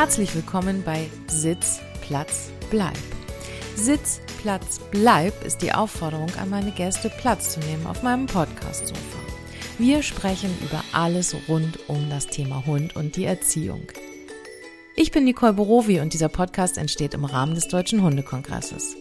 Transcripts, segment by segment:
Herzlich willkommen bei Sitz, Platz, Bleib. Sitz, Platz, Bleib ist die Aufforderung an meine Gäste, Platz zu nehmen auf meinem Podcast-Sofa. Wir sprechen über alles rund um das Thema Hund und die Erziehung. Ich bin Nicole Borowi und dieser Podcast entsteht im Rahmen des Deutschen Hundekongresses.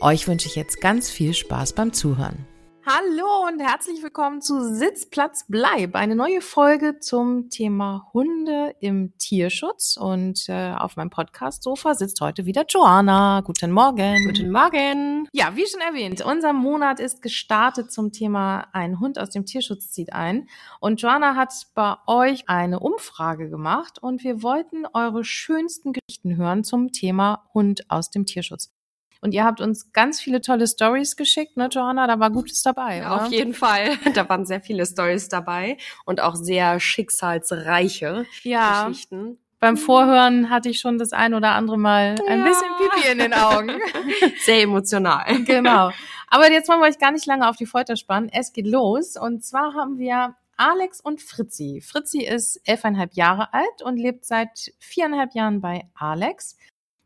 Euch wünsche ich jetzt ganz viel Spaß beim Zuhören. Hallo und herzlich willkommen zu Sitzplatz Bleib, eine neue Folge zum Thema Hunde im Tierschutz. Und äh, auf meinem Podcast-Sofa sitzt heute wieder Joanna. Guten Morgen. Guten Morgen. Ja, wie schon erwähnt, unser Monat ist gestartet zum Thema Ein Hund aus dem Tierschutz zieht ein. Und Joanna hat bei euch eine Umfrage gemacht und wir wollten eure schönsten Geschichten hören zum Thema Hund aus dem Tierschutz. Und ihr habt uns ganz viele tolle Stories geschickt, ne, Johanna? Da war Gutes dabei. Oder? Auf jeden Fall. Da waren sehr viele Stories dabei und auch sehr schicksalsreiche ja. Geschichten. Beim Vorhören hatte ich schon das ein oder andere Mal ein ja. bisschen Pipi in den Augen. Sehr emotional. Genau. Aber jetzt wollen wir euch gar nicht lange auf die Folter spannen. Es geht los. Und zwar haben wir Alex und Fritzi. Fritzi ist elfeinhalb Jahre alt und lebt seit viereinhalb Jahren bei Alex.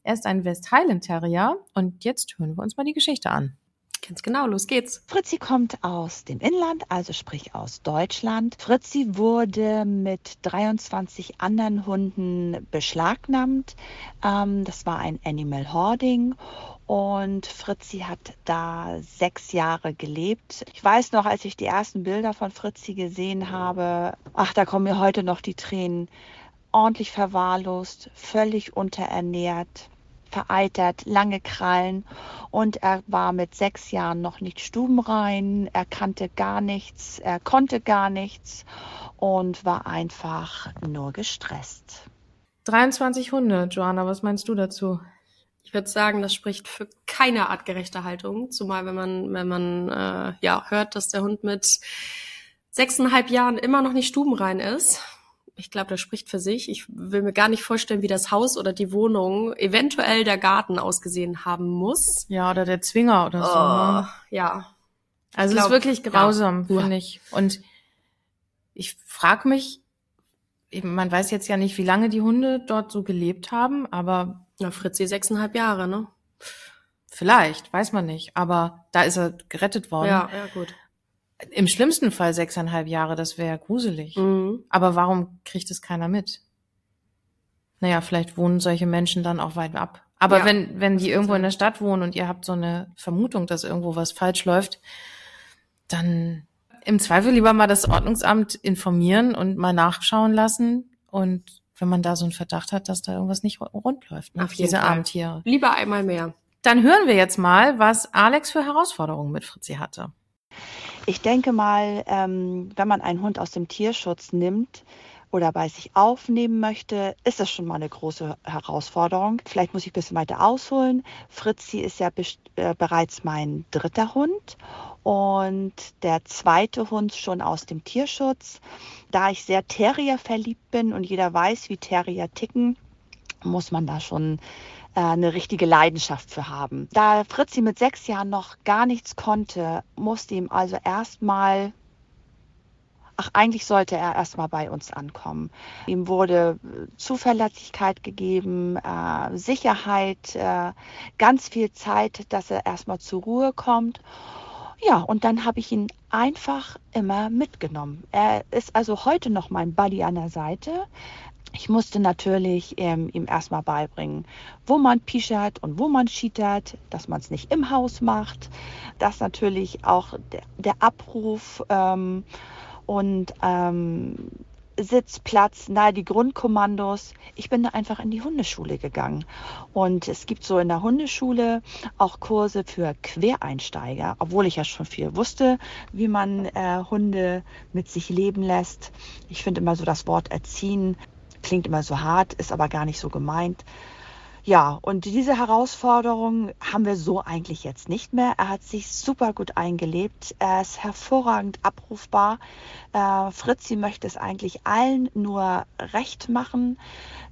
Er ist ein West Highland Terrier und jetzt hören wir uns mal die Geschichte an. Ganz genau, los geht's. Fritzi kommt aus dem Inland, also sprich aus Deutschland. Fritzi wurde mit 23 anderen Hunden beschlagnahmt. Ähm, das war ein Animal Hoarding und Fritzi hat da sechs Jahre gelebt. Ich weiß noch, als ich die ersten Bilder von Fritzi gesehen habe, ach, da kommen mir heute noch die Tränen. Ordentlich verwahrlost, völlig unterernährt vereitert, lange Krallen. Und er war mit sechs Jahren noch nicht stubenrein, er kannte gar nichts, er konnte gar nichts und war einfach nur gestresst. 23 Hunde, Joanna, was meinst du dazu? Ich würde sagen, das spricht für keine artgerechte Haltung, zumal wenn man, wenn man äh, ja hört, dass der Hund mit sechseinhalb Jahren immer noch nicht stubenrein ist ich glaube, das spricht für sich. Ich will mir gar nicht vorstellen, wie das Haus oder die Wohnung, eventuell der Garten ausgesehen haben muss. Ja, oder der Zwinger oder so. Oh, ne? Ja. Also es ist wirklich grausam, ja. finde ich. Und ich frage mich, man weiß jetzt ja nicht, wie lange die Hunde dort so gelebt haben, aber. Na, Fritzi sechseinhalb Jahre, ne? Vielleicht, weiß man nicht. Aber da ist er gerettet worden. Ja, ja, gut. Im schlimmsten Fall sechseinhalb Jahre, das wäre gruselig. Mhm. Aber warum kriegt es keiner mit? Naja, vielleicht wohnen solche Menschen dann auch weit ab. Aber ja, wenn, wenn die irgendwo sein. in der Stadt wohnen und ihr habt so eine Vermutung, dass irgendwo was falsch läuft, dann im Zweifel lieber mal das Ordnungsamt informieren und mal nachschauen lassen. Und wenn man da so einen Verdacht hat, dass da irgendwas nicht rund läuft, ne? Auf diese Fall. Abendtiere. Lieber einmal mehr. Dann hören wir jetzt mal, was Alex für Herausforderungen mit Fritzi hatte. Ich denke mal, ähm, wenn man einen Hund aus dem Tierschutz nimmt oder bei sich aufnehmen möchte, ist das schon mal eine große Herausforderung. Vielleicht muss ich ein bisschen weiter ausholen. Fritzi ist ja äh, bereits mein dritter Hund und der zweite Hund schon aus dem Tierschutz. Da ich sehr Terrier verliebt bin und jeder weiß, wie Terrier ticken, muss man da schon eine richtige Leidenschaft für haben. Da Fritzi mit sechs Jahren noch gar nichts konnte, musste ihm also erstmal Ach, eigentlich sollte er erstmal bei uns ankommen. Ihm wurde äh, Zuverlässigkeit gegeben, äh, Sicherheit, äh, ganz viel Zeit, dass er erstmal zur Ruhe kommt. Ja, und dann habe ich ihn einfach immer mitgenommen. Er ist also heute noch mein Buddy an der Seite. Ich musste natürlich ähm, ihm erstmal beibringen, wo man pischert und wo man schietert, dass man es nicht im Haus macht, dass natürlich auch der, der Abruf ähm, und ähm, Sitz, Platz, nahe die Grundkommandos. Ich bin da einfach in die Hundeschule gegangen. Und es gibt so in der Hundeschule auch Kurse für Quereinsteiger, obwohl ich ja schon viel wusste, wie man äh, Hunde mit sich leben lässt. Ich finde immer so das Wort erziehen klingt immer so hart, ist aber gar nicht so gemeint. Ja, und diese Herausforderung haben wir so eigentlich jetzt nicht mehr. Er hat sich super gut eingelebt. Er ist hervorragend abrufbar. Äh, Fritzi möchte es eigentlich allen nur recht machen.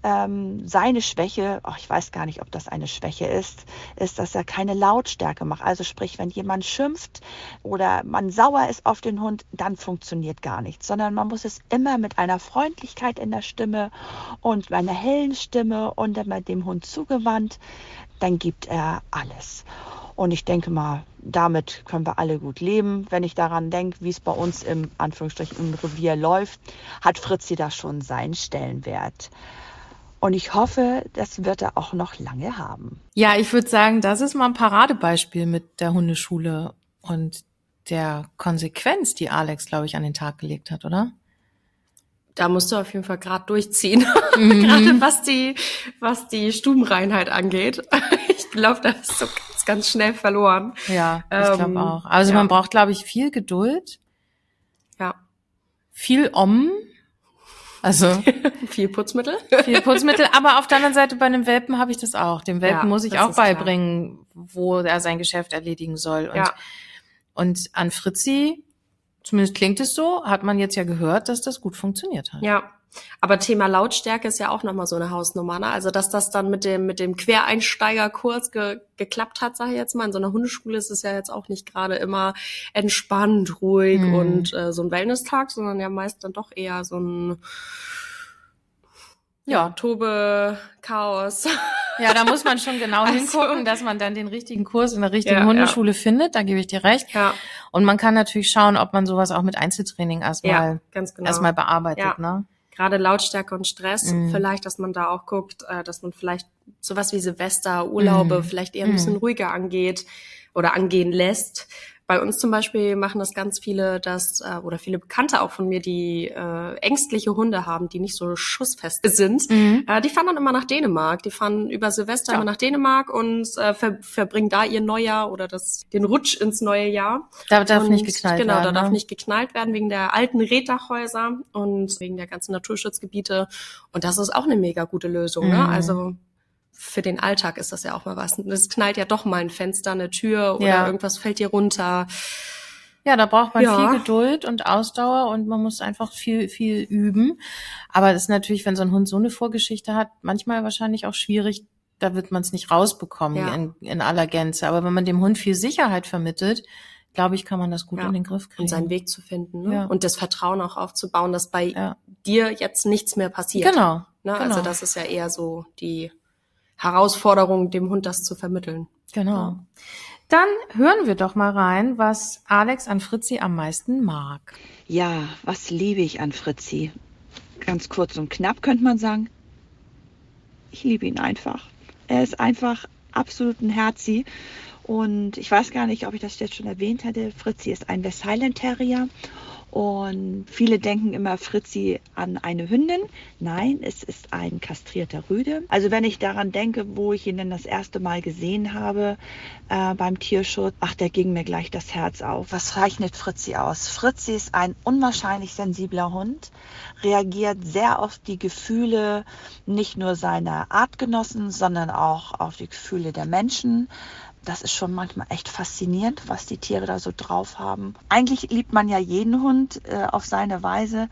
Ähm, seine Schwäche, oh, ich weiß gar nicht, ob das eine Schwäche ist, ist, dass er keine Lautstärke macht. Also sprich, wenn jemand schimpft oder man sauer ist auf den Hund, dann funktioniert gar nichts, sondern man muss es immer mit einer Freundlichkeit in der Stimme und einer hellen Stimme und immer dem Hund zugewandt, dann gibt er alles. Und ich denke mal, damit können wir alle gut leben. Wenn ich daran denke, wie es bei uns im Anführungsstrichen im Revier läuft, hat Fritzi da schon seinen Stellenwert. Und ich hoffe, das wird er auch noch lange haben. Ja, ich würde sagen, das ist mal ein Paradebeispiel mit der Hundeschule und der Konsequenz, die Alex, glaube ich, an den Tag gelegt hat, oder? Da musst du auf jeden Fall gerade durchziehen. Mhm. gerade was die, was die Stubenreinheit angeht. ich glaube, das ist so ganz, ganz schnell verloren. Ja, ich ähm, glaube auch. Also ja. man braucht, glaube ich, viel Geduld. Ja. Viel Om. Also viel Putzmittel. viel Putzmittel, aber auf der anderen Seite bei einem Welpen habe ich das auch. Dem Welpen ja, muss ich auch beibringen, klar. wo er sein Geschäft erledigen soll. Und, ja. und an Fritzi, zumindest klingt es so, hat man jetzt ja gehört, dass das gut funktioniert hat. Ja, aber Thema Lautstärke ist ja auch nochmal so eine Hausnummer, ne? Also dass das dann mit dem mit dem Quereinsteigerkurs ge geklappt hat, sage ich jetzt mal. In so einer Hundeschule ist es ja jetzt auch nicht gerade immer entspannt, ruhig mhm. und äh, so ein Wellness-Tag, sondern ja meist dann doch eher so ein ja, Tobe, Chaos. Ja, da muss man schon genau also, hingucken, dass man dann den richtigen Kurs in der richtigen ja, Hundeschule ja. findet, da gebe ich dir recht. Ja. Und man kann natürlich schauen, ob man sowas auch mit Einzeltraining erstmal ja, genau. erstmal bearbeitet, ja. ne? gerade Lautstärke und Stress, mhm. vielleicht, dass man da auch guckt, äh, dass man vielleicht sowas wie Silvester, Urlaube mhm. vielleicht eher ein bisschen mhm. ruhiger angeht oder angehen lässt bei uns zum Beispiel machen das ganz viele, dass, äh, oder viele Bekannte auch von mir, die äh, ängstliche Hunde haben, die nicht so schussfest sind, mhm. äh, die fahren dann immer nach Dänemark. Die fahren über Silvester ja. immer nach Dänemark und äh, ver verbringen da ihr Neujahr oder das, den Rutsch ins neue Jahr. Da darf und, nicht geknallt genau, werden. Genau, da darf ne? nicht geknallt werden wegen der alten Reddachhäuser und wegen der ganzen Naturschutzgebiete. Und das ist auch eine mega gute Lösung. Ne? Mhm. Ne? Also für den Alltag ist das ja auch mal was. Es knallt ja doch mal ein Fenster, eine Tür oder ja. irgendwas fällt dir runter. Ja, da braucht man ja. viel Geduld und Ausdauer und man muss einfach viel, viel üben. Aber das ist natürlich, wenn so ein Hund so eine Vorgeschichte hat, manchmal wahrscheinlich auch schwierig, da wird man es nicht rausbekommen ja. in, in aller Gänze. Aber wenn man dem Hund viel Sicherheit vermittelt, glaube ich, kann man das gut ja. in den Griff kriegen. Und seinen Weg zu finden ne? ja. und das Vertrauen auch aufzubauen, dass bei dir jetzt nichts mehr passiert. Genau. Ne? genau. Also das ist ja eher so die Herausforderung, dem Hund das zu vermitteln. Genau. Ja. Dann hören wir doch mal rein, was Alex an Fritzi am meisten mag. Ja, was liebe ich an Fritzi? Ganz kurz und knapp könnte man sagen. Ich liebe ihn einfach. Er ist einfach absolut ein Herzi. Und ich weiß gar nicht, ob ich das jetzt schon erwähnt hatte. Fritzi ist ein West Highland Terrier und viele denken immer Fritzi an eine Hündin. Nein, es ist ein kastrierter Rüde. Also wenn ich daran denke, wo ich ihn denn das erste Mal gesehen habe äh, beim Tierschutz, ach, da ging mir gleich das Herz auf. Was zeichnet Fritzi aus? Fritzi ist ein unwahrscheinlich sensibler Hund, reagiert sehr auf die Gefühle nicht nur seiner Artgenossen, sondern auch auf die Gefühle der Menschen das ist schon manchmal echt faszinierend, was die Tiere da so drauf haben. Eigentlich liebt man ja jeden Hund äh, auf seine Weise,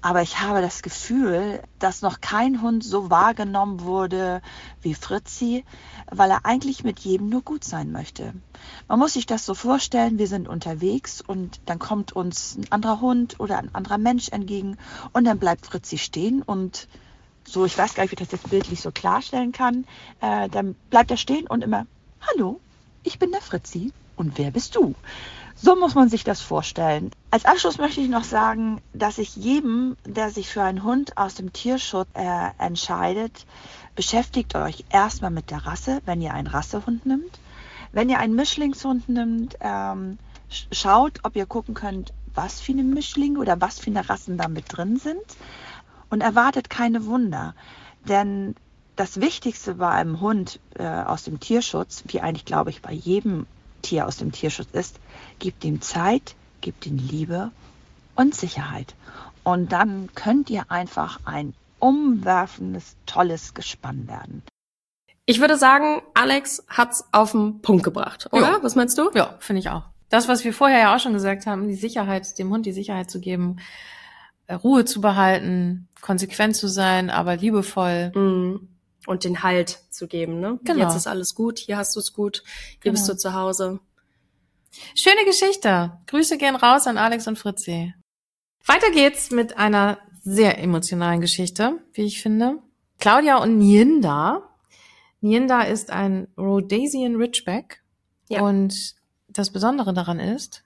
aber ich habe das Gefühl, dass noch kein Hund so wahrgenommen wurde wie Fritzi, weil er eigentlich mit jedem nur gut sein möchte. Man muss sich das so vorstellen, wir sind unterwegs und dann kommt uns ein anderer Hund oder ein anderer Mensch entgegen und dann bleibt Fritzi stehen und so, ich weiß gar nicht, wie ich das jetzt bildlich so klarstellen kann, äh, dann bleibt er stehen und immer Hallo, ich bin der Fritzi und wer bist du? So muss man sich das vorstellen. Als Abschluss möchte ich noch sagen, dass ich jedem, der sich für einen Hund aus dem Tierschutz äh, entscheidet, beschäftigt euch erstmal mit der Rasse, wenn ihr einen Rassehund nimmt. Wenn ihr einen Mischlingshund nimmt, ähm, schaut, ob ihr gucken könnt, was für eine Mischlinge oder was für eine Rassen da mit drin sind und erwartet keine Wunder. Denn das Wichtigste bei einem Hund äh, aus dem Tierschutz, wie eigentlich glaube ich bei jedem Tier aus dem Tierschutz ist, gibt ihm Zeit, gibt ihm Liebe und Sicherheit. Und dann könnt ihr einfach ein umwerfendes, tolles Gespann werden. Ich würde sagen, Alex hat's auf den Punkt gebracht, oder? Ja. Was meinst du? Ja, finde ich auch. Das, was wir vorher ja auch schon gesagt haben, die Sicherheit, dem Hund die Sicherheit zu geben, äh, Ruhe zu behalten, konsequent zu sein, aber liebevoll. Mhm. Und den Halt zu geben, ne? Genau. Jetzt ist alles gut, hier hast du es gut, hier Genau. bist du zu Hause. Schöne Geschichte. Grüße gehen raus an Alex und Fritzi. Weiter geht's mit einer sehr emotionalen Geschichte, wie ich finde. Claudia und Nienda. Nienda ist ein Rhodesian Ridgeback. Ja. Und das Besondere daran ist,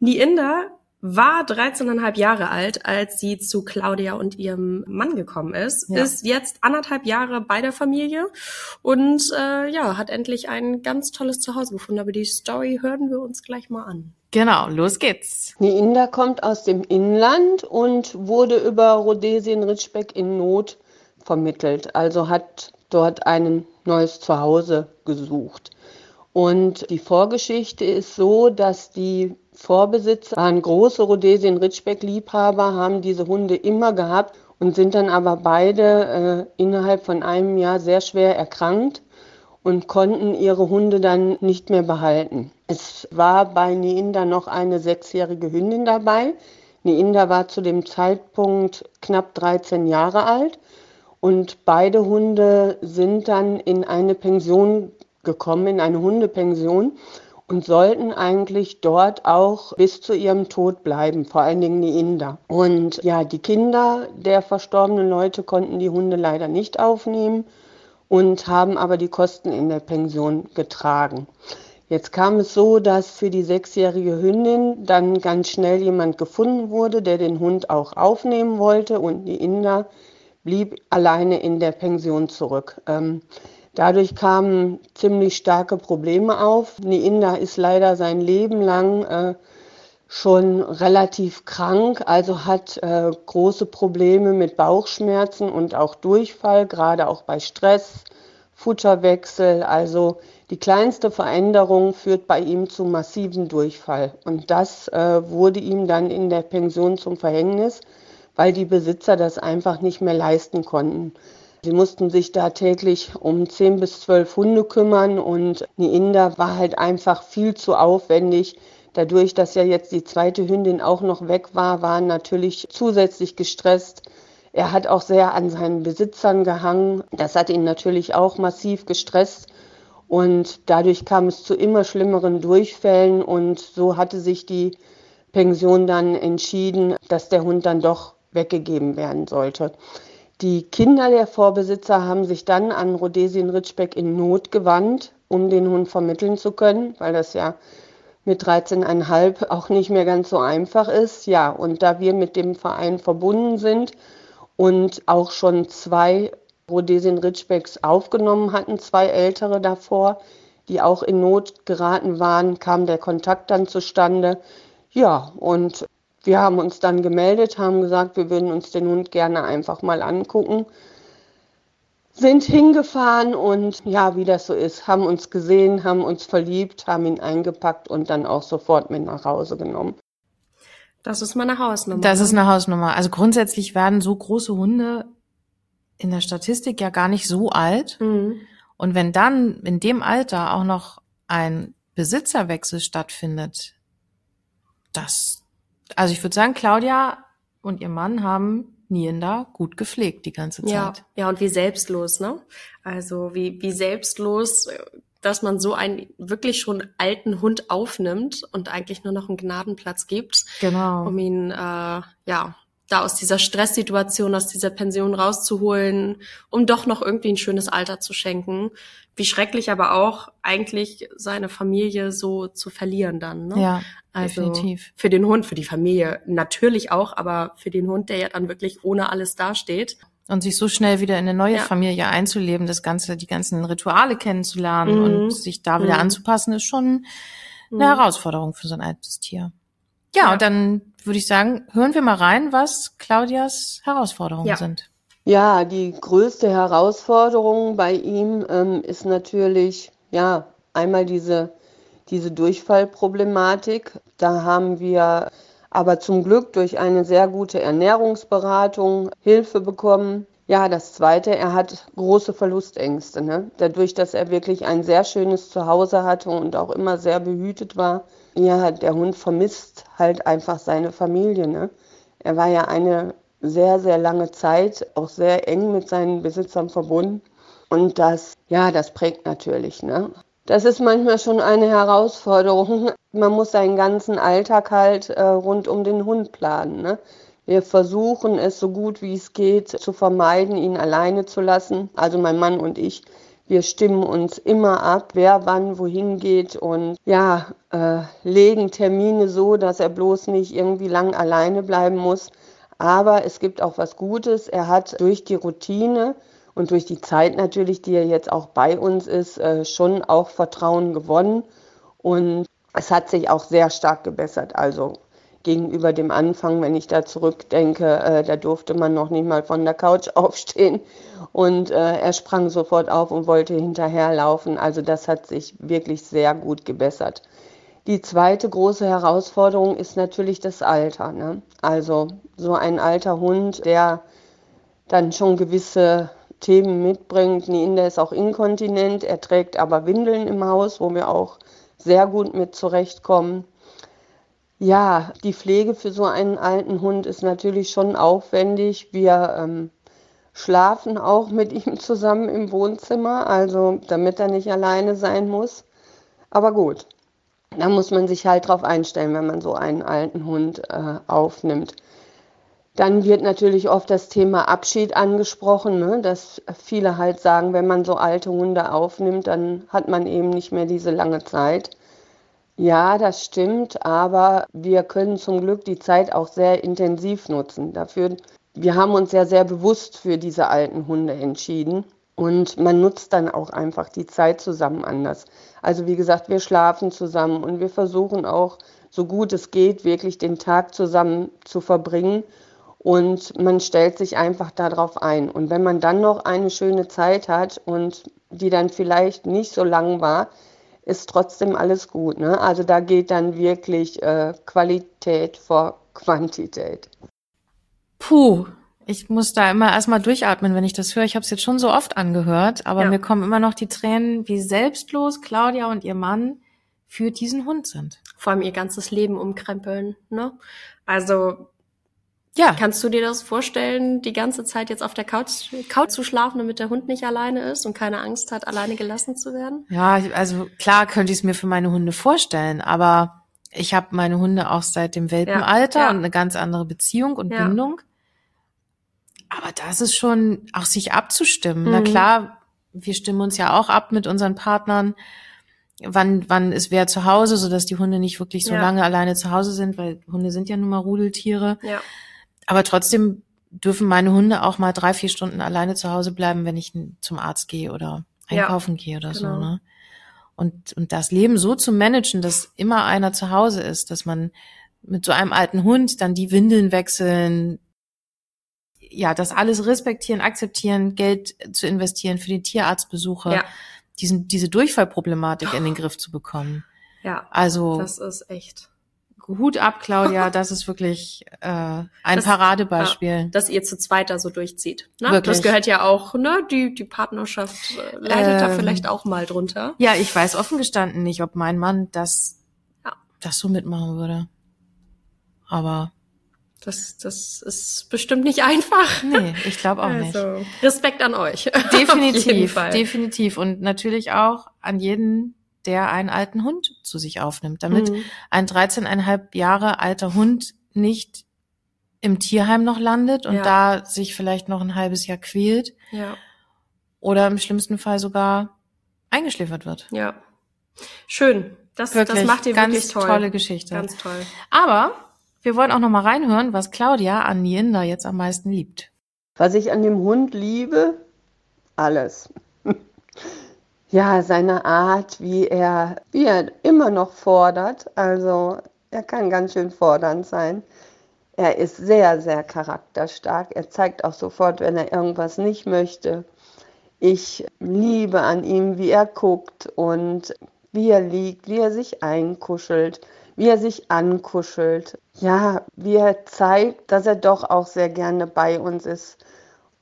Niinda war 13,5 Jahre alt, als sie zu Claudia und ihrem Mann gekommen ist, Ja. ist jetzt anderthalb Jahre bei der Familie und äh, ja, hat endlich ein ganz tolles Zuhause gefunden. Aber die Story hören wir uns gleich mal an. genau, los geht's. Niinda kommt aus dem Inland und wurde über Rhodesien Ridgeback in Not vermittelt, also hat dort ein neues Zuhause gesucht. Und die Vorgeschichte ist so, dass die Vorbesitzer waren große Rhodesien Ridgeback Liebhaber, haben diese Hunde immer gehabt und sind dann aber beide äh, innerhalb von einem Jahr sehr schwer erkrankt und konnten ihre Hunde dann nicht mehr behalten. Es war bei Niinda noch eine sechsjährige Hündin dabei. Niinda war zu dem Zeitpunkt knapp 13 Jahre alt und beide Hunde sind dann in eine Pension gekommen, in eine Hundepension und sollten eigentlich dort auch bis zu ihrem Tod bleiben, vor allen Dingen Niinda. Und ja, die Kinder der verstorbenen Leute konnten die Hunde leider nicht aufnehmen und haben aber die Kosten in der Pension getragen. Jetzt kam es so, dass für die sechsjährige Hündin dann ganz schnell jemand gefunden wurde, der den Hund auch aufnehmen wollte und die Inder blieb alleine in der Pension zurück. Ähm, dadurch kamen ziemlich starke Probleme auf. Niinda ist leider sein Leben lang äh, schon relativ krank, also hat äh, große Probleme mit Bauchschmerzen und auch Durchfall, gerade auch bei Stress, Futterwechsel. Also die kleinste Veränderung führt bei ihm zu massivem Durchfall. Und das äh, wurde ihm dann in der Pension zum Verhängnis, weil die Besitzer das einfach nicht mehr leisten konnten. Sie mussten sich da täglich um 10 bis 12 Hunde kümmern und Niinda war halt einfach viel zu aufwendig. Dadurch, dass ja jetzt die zweite Hündin auch noch weg war, waren natürlich zusätzlich gestresst. Er hat auch sehr an seinen Besitzern gehangen. Das hat ihn natürlich auch massiv gestresst. Und dadurch kam es zu immer schlimmeren Durchfällen. Und so hatte sich die Pension dann entschieden, dass der Hund dann doch weggegeben werden sollte. Die Kinder der Vorbesitzer haben sich dann an Rhodesien Ridgeback in Not gewandt, um den Hund vermitteln zu können, weil das ja mit 13,5 auch nicht mehr ganz so einfach ist. Ja, und da wir mit dem Verein verbunden sind und auch schon zwei Rhodesien Ridgebacks aufgenommen hatten, zwei ältere davor, die auch in Not geraten waren, kam der Kontakt dann zustande. Ja, und wir haben uns dann gemeldet, haben gesagt, wir würden uns den Hund gerne einfach mal angucken. Sind hingefahren und ja, wie das so ist, haben uns gesehen, haben uns verliebt, haben ihn eingepackt und dann auch sofort mit nach Hause genommen. Das ist meine Hausnummer. Das ne? ist eine Hausnummer. Also grundsätzlich werden so große Hunde in der Statistik ja gar nicht so alt. Mhm. Und wenn dann in dem Alter auch noch ein Besitzerwechsel stattfindet, das, also ich würde sagen, Claudia und ihr Mann haben Nienda gut gepflegt die ganze Ja, Zeit. ja, und wie selbstlos, ne? Also wie, wie selbstlos, äh, dass man so einen wirklich schon alten Hund aufnimmt und eigentlich nur noch einen Gnadenplatz gibt, Genau. um ihn, äh, ja, da aus dieser Stresssituation, aus dieser Pension rauszuholen, um doch noch irgendwie ein schönes Alter zu schenken. Wie schrecklich aber auch eigentlich seine Familie so zu verlieren dann, ne? Ja, Also definitiv. für den Hund, für die Familie natürlich auch, aber für den Hund, der ja dann wirklich ohne alles dasteht. Und sich so schnell wieder in eine neue Ja. Familie einzuleben, das Ganze, die ganzen Rituale kennenzulernen Mhm. und sich da wieder Mhm. anzupassen, ist schon eine Mhm. Herausforderung für so ein altes Tier. Ja, Ja. und dann würde ich sagen, hören wir mal rein, was Claudias Herausforderungen Ja. sind. Ja, die größte Herausforderung bei ihm ähm, ist natürlich, ja, einmal diese, diese Durchfallproblematik. Da haben wir aber zum Glück durch eine sehr gute Ernährungsberatung Hilfe bekommen. Ja, das Zweite, er hat große Verlustängste. Ne? Dadurch, dass er wirklich ein sehr schönes Zuhause hatte und auch immer sehr behütet war, ja, der Hund vermisst halt einfach seine Familie. Ne? Er war ja eine sehr, sehr lange Zeit auch sehr eng mit seinen Besitzern verbunden. Und das, ja, das prägt natürlich. Ne? Das ist manchmal schon eine Herausforderung. Man muss seinen ganzen Alltag halt äh, rund um den Hund planen. Ne? Wir versuchen es so gut wie es geht zu vermeiden, ihn alleine zu lassen. Also mein Mann und ich, wir stimmen uns immer ab, wer wann wohin geht und ja, äh, legen Termine so, dass er bloß nicht irgendwie lang alleine bleiben muss. Aber es gibt auch was Gutes. Er hat durch die Routine und durch die Zeit natürlich, die er jetzt auch bei uns ist, äh, schon auch Vertrauen gewonnen. Und es hat sich auch sehr stark gebessert. Also gegenüber dem Anfang, wenn ich da zurückdenke, äh, da durfte man noch nicht mal von der Couch aufstehen und äh, er sprang sofort auf und wollte hinterherlaufen. Also das hat sich wirklich sehr gut gebessert. Die zweite große Herausforderung ist natürlich das Alter. Ne? Also so ein alter Hund, der dann schon gewisse Themen mitbringt. Ninder ist auch inkontinent, er trägt aber Windeln im Haus, wo wir auch sehr gut mit zurechtkommen. Ja, die Pflege für so einen alten Hund ist natürlich schon aufwendig. Wir ähm, schlafen auch mit ihm zusammen im Wohnzimmer, also damit er nicht alleine sein muss. Aber gut, da muss man sich halt drauf einstellen, wenn man so einen alten Hund äh, aufnimmt. Dann wird natürlich oft das Thema Abschied angesprochen, ne? dass viele halt sagen, wenn man so alte Hunde aufnimmt, dann hat man eben nicht mehr diese lange Zeit. Ja, das stimmt, aber wir können zum Glück die Zeit auch sehr intensiv nutzen. Dafür, wir haben uns ja sehr bewusst für diese alten Hunde entschieden und man nutzt dann auch einfach die Zeit zusammen anders. Also wie gesagt, wir schlafen zusammen und wir versuchen auch, so gut es geht, wirklich den Tag zusammen zu verbringen und man stellt sich einfach darauf ein. Und wenn man dann noch eine schöne Zeit hat und die dann vielleicht nicht so lang war, ist trotzdem alles gut. Ne? Also da geht dann wirklich äh, Qualität vor Quantität. Puh, ich muss da immer erstmal durchatmen, wenn ich das höre. Ich habe es jetzt schon so oft angehört, aber ja. mir kommen immer noch die Tränen, wie selbstlos Claudia und ihr Mann für diesen Hund sind. Vor allem ihr ganzes Leben umkrempeln. Ne? Also ja. Kannst du dir das vorstellen, die ganze Zeit jetzt auf der Couch, Couch zu schlafen, damit der Hund nicht alleine ist und keine Angst hat, alleine gelassen zu werden? Ja, also klar könnte ich es mir für meine Hunde vorstellen, aber ich habe meine Hunde auch seit dem Welpenalter ja, ja. und eine ganz andere Beziehung und ja. Bindung. Aber das ist schon auch sich abzustimmen. Mhm. Na klar, wir stimmen uns ja auch ab mit unseren Partnern. Wann, wann ist wer zu Hause, so dass die Hunde nicht wirklich so lange alleine zu Hause sind, weil Hunde sind ja nun mal Rudeltiere. Ja. Aber trotzdem dürfen meine Hunde auch mal drei, vier Stunden alleine zu Hause bleiben, wenn ich zum Arzt gehe oder einkaufen ja, gehe oder genau. so. Ne? Und, und das Leben so zu managen, dass immer einer zu Hause ist, dass man mit so einem alten Hund dann die Windeln wechseln, ja, das alles respektieren, akzeptieren, Geld zu investieren für die Tierarztbesuche, ja. diesen, diese Durchfallproblematik oh. in den Griff zu bekommen. Ja, also das ist echt. Hut ab, Claudia, das ist wirklich äh, ein das, Paradebeispiel. Ja, dass ihr zu zweit da so durchzieht. Ne? Wirklich. Das gehört ja auch, ne? Die, die Partnerschaft äh, leidet ähm, da vielleicht auch mal drunter. Ja, ich weiß offen gestanden nicht, ob mein Mann das, ja. das so mitmachen würde. Aber das, das ist bestimmt nicht einfach. Nee, ich glaube auch also, nicht. Respekt an euch. Definitiv, definitiv. Und natürlich auch an jeden, der einen alten Hund zu sich aufnimmt, damit mhm. ein 13,5 Jahre alter Hund nicht im Tierheim noch landet und ja. da sich vielleicht noch ein halbes Jahr quält. Ja. Oder im schlimmsten Fall sogar eingeschläfert wird. Ja. Schön. Das, wirklich, das macht ihr ganz wirklich toll. tolle Geschichte. Ganz toll. Aber wir wollen auch noch mal reinhören, was Claudia an Jinder jetzt am meisten liebt. Was ich an dem Hund liebe, alles ja, seine Art, wie er, wie er immer noch fordert. Also er kann ganz schön fordernd sein. Er ist sehr, sehr charakterstark. Er zeigt auch sofort, wenn er irgendwas nicht möchte. Ich liebe an ihm, wie er guckt und wie er liegt, wie er sich einkuschelt, wie er sich ankuschelt. Ja, wie er zeigt, dass er doch auch sehr gerne bei uns ist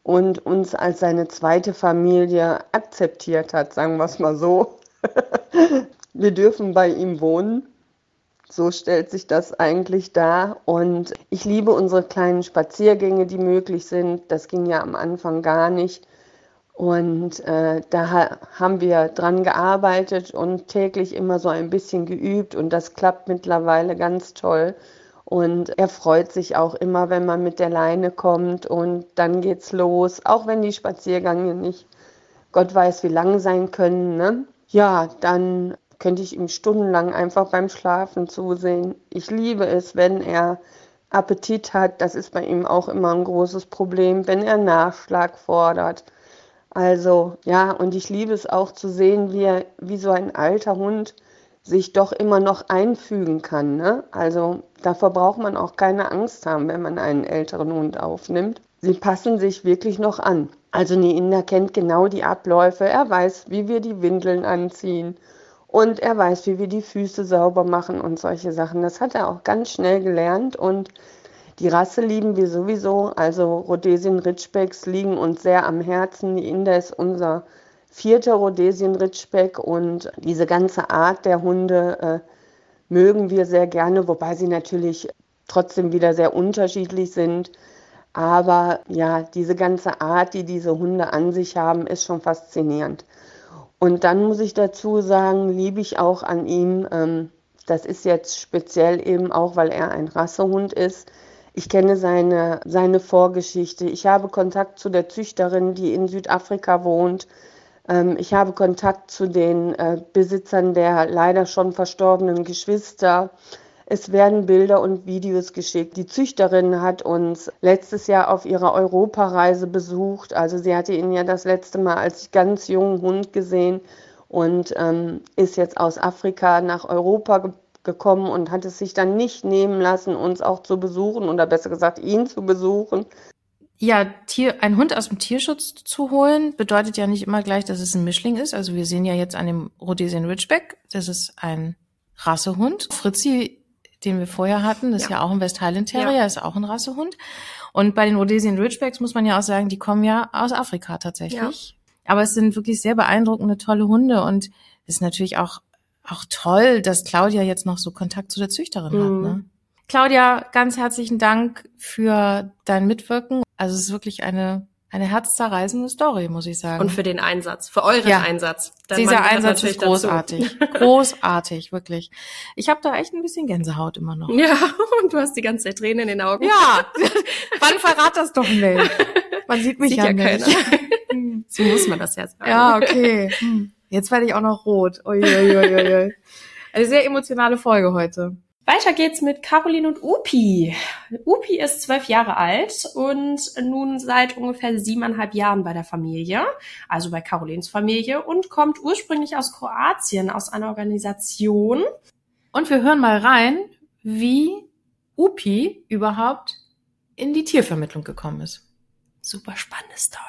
und uns als seine zweite Familie akzeptiert hat, sagen wir es mal so. wir dürfen bei ihm wohnen. So stellt sich das eigentlich dar. Und ich liebe unsere kleinen Spaziergänge, die möglich sind. Das ging ja am Anfang gar nicht. Und äh, da haben wir dran gearbeitet und täglich immer so ein bisschen geübt. Und das klappt mittlerweile ganz toll. Und er freut sich auch immer, wenn man mit der Leine kommt und dann geht's los, auch wenn die Spaziergänge nicht Gott weiß wie lang sein können. Ne? Ja, dann könnte ich ihm stundenlang einfach beim Schlafen zusehen. Ich liebe es, wenn er Appetit hat. Das ist bei ihm auch immer ein großes Problem, wenn er Nachschlag fordert. Also ja, und ich liebe es auch zu sehen, wie, er, wie so ein alter Hund sich doch immer noch einfügen kann. Ne? Also davor braucht man auch keine Angst haben, wenn man einen älteren Hund aufnimmt. Sie passen sich wirklich noch an. Also Neina kennt genau die Abläufe. Er weiß, wie wir die Windeln anziehen und er weiß, wie wir die Füße sauber machen und solche Sachen. Das hat er auch ganz schnell gelernt und die Rasse lieben wir sowieso. Also Rhodesien Ridgebacks liegen uns sehr am Herzen. Die ist unser vierter Rhodesien Ridgeback und diese ganze Art der Hunde äh, mögen wir sehr gerne, wobei sie natürlich trotzdem wieder sehr unterschiedlich sind. Aber ja, diese ganze Art, die diese Hunde an sich haben, ist schon faszinierend. Und dann muss ich dazu sagen, liebe ich auch an ihm, ähm, das ist jetzt speziell eben auch, weil er ein Rassehund ist. Ich kenne seine, seine Vorgeschichte. Ich habe Kontakt zu der Züchterin, die in Südafrika wohnt. Ähm, ich habe Kontakt zu den äh, Besitzern der leider schon verstorbenen Geschwister. Es werden Bilder und Videos geschickt. Die Züchterin hat uns letztes Jahr auf ihrer Europareise besucht. Also sie hatte ihn ja das letzte Mal als ganz jungen Hund gesehen und ähm, ist jetzt aus Afrika nach Europa ge gekommen und hat es sich dann nicht nehmen lassen, uns auch zu besuchen oder besser gesagt ihn zu besuchen. Ja, Tier, ein Hund aus dem Tierschutz zu holen, bedeutet ja nicht immer gleich, dass es ein Mischling ist. Also wir sehen ja jetzt an dem Rhodesian Ridgeback, das ist ein Rassehund. Fritzi den wir vorher hatten. Das ja. ist ja auch ein West Highland Terrier, ja. ist auch ein Rassehund. Und bei den Rhodesian Ridgebacks muss man ja auch sagen, die kommen ja aus Afrika tatsächlich. Ja. Aber es sind wirklich sehr beeindruckende, tolle Hunde und es ist natürlich auch, auch toll, dass Claudia jetzt noch so Kontakt zu der Züchterin mhm. hat. Ne? Claudia, ganz herzlichen Dank für dein Mitwirken. Also es ist wirklich eine eine herzzerreißende Story, muss ich sagen. Und für den Einsatz, für euren ja. Einsatz. Dann Dieser Einsatz ist großartig. großartig, wirklich. Ich habe da echt ein bisschen Gänsehaut immer noch. Ja, und du hast die ganze Zeit Tränen in den Augen. Ja, wann verrat das doch nicht? Man sieht mich sieht ja, ja nicht. so muss man das ja sagen. Ja, okay. Hm. Jetzt werde ich auch noch rot. Uiuiuiui. Eine sehr emotionale Folge heute. Weiter geht's mit Caroline und Upi. Upi ist zwölf Jahre alt und nun seit ungefähr siebeneinhalb Jahren bei der Familie, also bei Carolins Familie und kommt ursprünglich aus Kroatien, aus einer Organisation. Und wir hören mal rein, wie Upi überhaupt in die Tiervermittlung gekommen ist. Super spannende Story.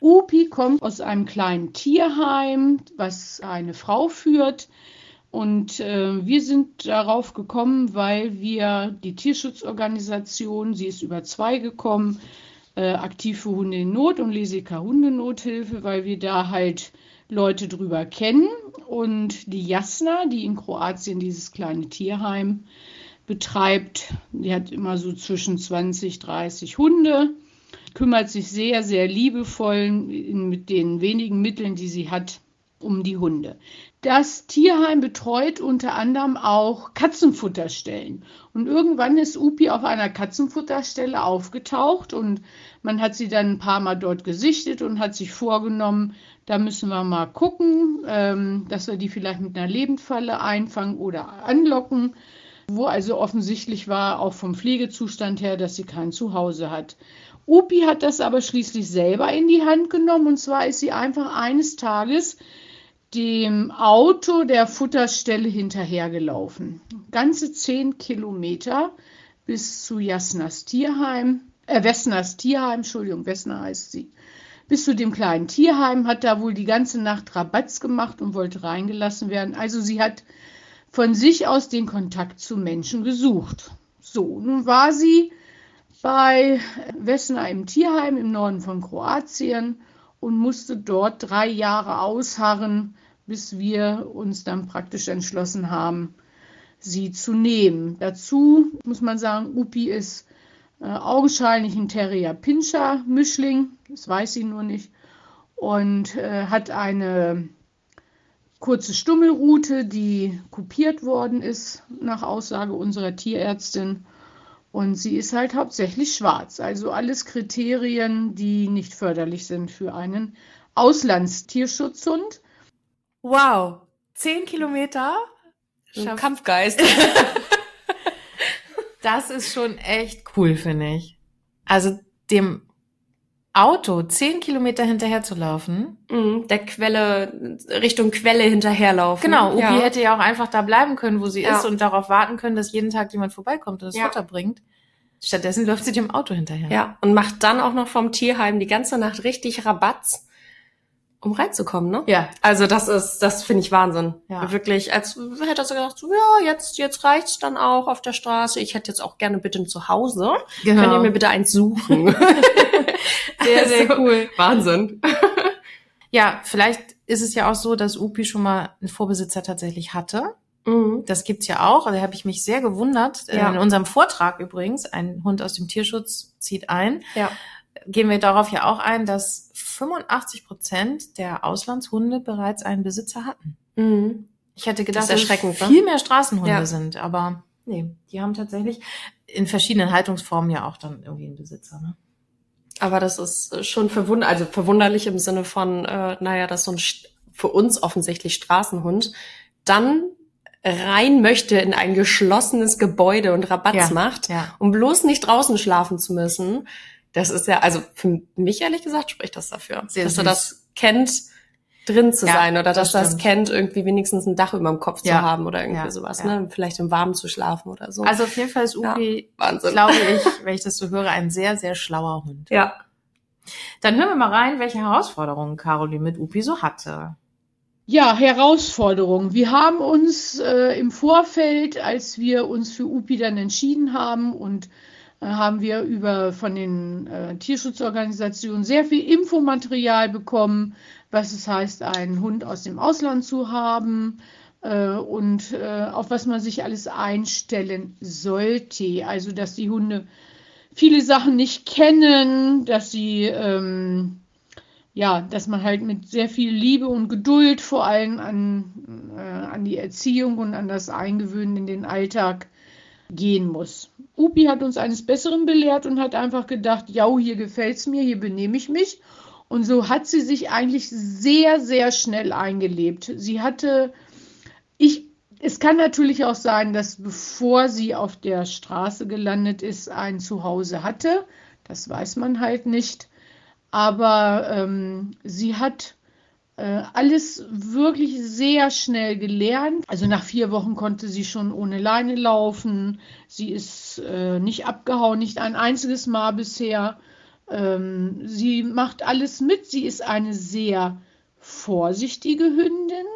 Upi kommt aus einem kleinen Tierheim, was eine Frau führt und äh, wir sind darauf gekommen, weil wir die Tierschutzorganisation, sie ist über zwei gekommen, äh, aktiv für Hunde in Not und Lesika Hundenothilfe, weil wir da halt Leute drüber kennen. Und die Jasna, die in Kroatien dieses kleine Tierheim betreibt, die hat immer so zwischen 20, 30 Hunde, kümmert sich sehr, sehr liebevoll mit den wenigen Mitteln, die sie hat, um die Hunde. Das Tierheim betreut unter anderem auch Katzenfutterstellen. Und irgendwann ist Upi auf einer Katzenfutterstelle aufgetaucht und man hat sie dann ein paar Mal dort gesichtet und hat sich vorgenommen, da müssen wir mal gucken, ähm, dass wir die vielleicht mit einer Lebendfalle einfangen oder anlocken, wo also offensichtlich war, auch vom Pflegezustand her, dass sie kein Zuhause hat. Upi hat das aber schließlich selber in die Hand genommen und zwar ist sie einfach eines Tages dem Auto der Futterstelle hinterhergelaufen. Ganze zehn Kilometer bis zu Jasnas Tierheim, äh, Wessners Tierheim, Entschuldigung, Wessner heißt sie. Bis zu dem kleinen Tierheim hat da wohl die ganze Nacht Rabatz gemacht und wollte reingelassen werden. Also sie hat von sich aus den Kontakt zu Menschen gesucht. So, nun war sie bei Vesna im Tierheim im Norden von Kroatien und musste dort drei Jahre ausharren, bis wir uns dann praktisch entschlossen haben, sie zu nehmen. Dazu muss man sagen, Upi ist äh, augenscheinlich ein Terrier Pinscher Mischling, das weiß sie nur nicht, und äh, hat eine kurze Stummelrute, die kopiert worden ist nach Aussage unserer Tierärztin. Und sie ist halt hauptsächlich schwarz. Also alles Kriterien, die nicht förderlich sind für einen Auslandstierschutzhund. Wow, zehn Kilometer ein Kampfgeist. das ist schon echt cool, finde ich. Also dem Auto zehn Kilometer hinterher zu laufen. Mhm, der Quelle, Richtung Quelle hinterherlaufen. Genau, Ubi ja. hätte ja auch einfach da bleiben können, wo sie ja. ist und darauf warten können, dass jeden Tag jemand vorbeikommt und das ja. Futter bringt. Stattdessen läuft sie dem Auto hinterher. Ja, und macht dann auch noch vom Tierheim die ganze Nacht richtig Rabatz um reinzukommen, ne? Ja. Also das ist, das finde ich Wahnsinn. Ja. Wirklich, als hätte er so gedacht, so, ja, jetzt, jetzt reicht's dann auch auf der Straße. Ich hätte jetzt auch gerne bitte ein Zuhause. Genau. Könnt ihr mir bitte eins suchen? sehr, sehr also, cool. Wahnsinn. ja, vielleicht ist es ja auch so, dass Upi schon mal einen Vorbesitzer tatsächlich hatte. Mhm. Das gibt's ja auch. Also, da habe ich mich sehr gewundert. Ja. In unserem Vortrag übrigens, ein Hund aus dem Tierschutz zieht ein. Ja gehen wir darauf ja auch ein, dass 85 Prozent der Auslandshunde bereits einen Besitzer hatten. Mhm. Ich hätte gedacht, dass es ne? viel mehr Straßenhunde ja. sind, aber nee, die haben tatsächlich in verschiedenen Haltungsformen ja auch dann irgendwie einen Besitzer. Ne? Aber das ist schon verwunderlich, also verwunderlich im Sinne von, äh, naja, dass so ein für uns offensichtlich Straßenhund dann rein möchte in ein geschlossenes Gebäude und Rabatz ja, macht, ja. um bloß nicht draußen schlafen zu müssen. Das ist ja, also für mich ehrlich gesagt spricht das dafür, Sehr dass süß. er das kennt, drin zu ja, sein oder das dass das kennt, irgendwie wenigstens ein Dach über dem Kopf ja. zu haben oder irgendwie ja, sowas, ne? Vielleicht im Warmen zu schlafen oder so. Also auf jeden Fall ist Upi, Wahnsinn. glaube ich, wenn ich das so höre, ein sehr, sehr schlauer Hund. Ja. Dann hören wir mal rein, welche Herausforderungen Caroline mit Upi so hatte. Ja, Herausforderungen. Wir haben uns äh, im Vorfeld, als wir uns für Upi dann entschieden haben und äh, haben wir über von den äh, Tierschutzorganisationen sehr viel Infomaterial bekommen, was es heißt, einen Hund aus dem Ausland zu haben äh, und äh, auf was man sich alles einstellen sollte. Also, dass die Hunde viele Sachen nicht kennen, dass sie ähm, ja, dass man halt mit sehr viel Liebe und Geduld vor allem an, äh, an die Erziehung und an das Eingewöhnen in den Alltag gehen muss. Upi hat uns eines Besseren belehrt und hat einfach gedacht, ja, hier gefällt's mir, hier benehme ich mich. Und so hat sie sich eigentlich sehr, sehr schnell eingelebt. Sie hatte, ich, es kann natürlich auch sein, dass bevor sie auf der Straße gelandet ist, ein Zuhause hatte. Das weiß man halt nicht. Aber ähm, sie hat alles wirklich sehr schnell gelernt. Also nach vier Wochen konnte sie schon ohne Leine laufen. Sie ist äh, nicht abgehauen, nicht ein einziges Mal bisher. Ähm, sie macht alles mit. Sie ist eine sehr vorsichtige Hündin,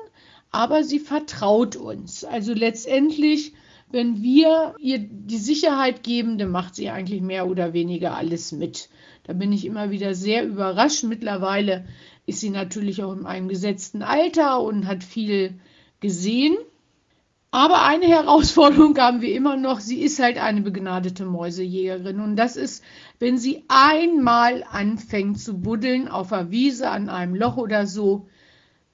aber sie vertraut uns. Also letztendlich, wenn wir ihr die Sicherheit geben, dann macht sie eigentlich mehr oder weniger alles mit. Da bin ich immer wieder sehr überrascht. Mittlerweile ist sie natürlich auch in einem gesetzten Alter und hat viel gesehen. Aber eine Herausforderung haben wir immer noch. Sie ist halt eine begnadete Mäusejägerin. Und das ist, wenn sie einmal anfängt zu buddeln auf der Wiese an einem Loch oder so,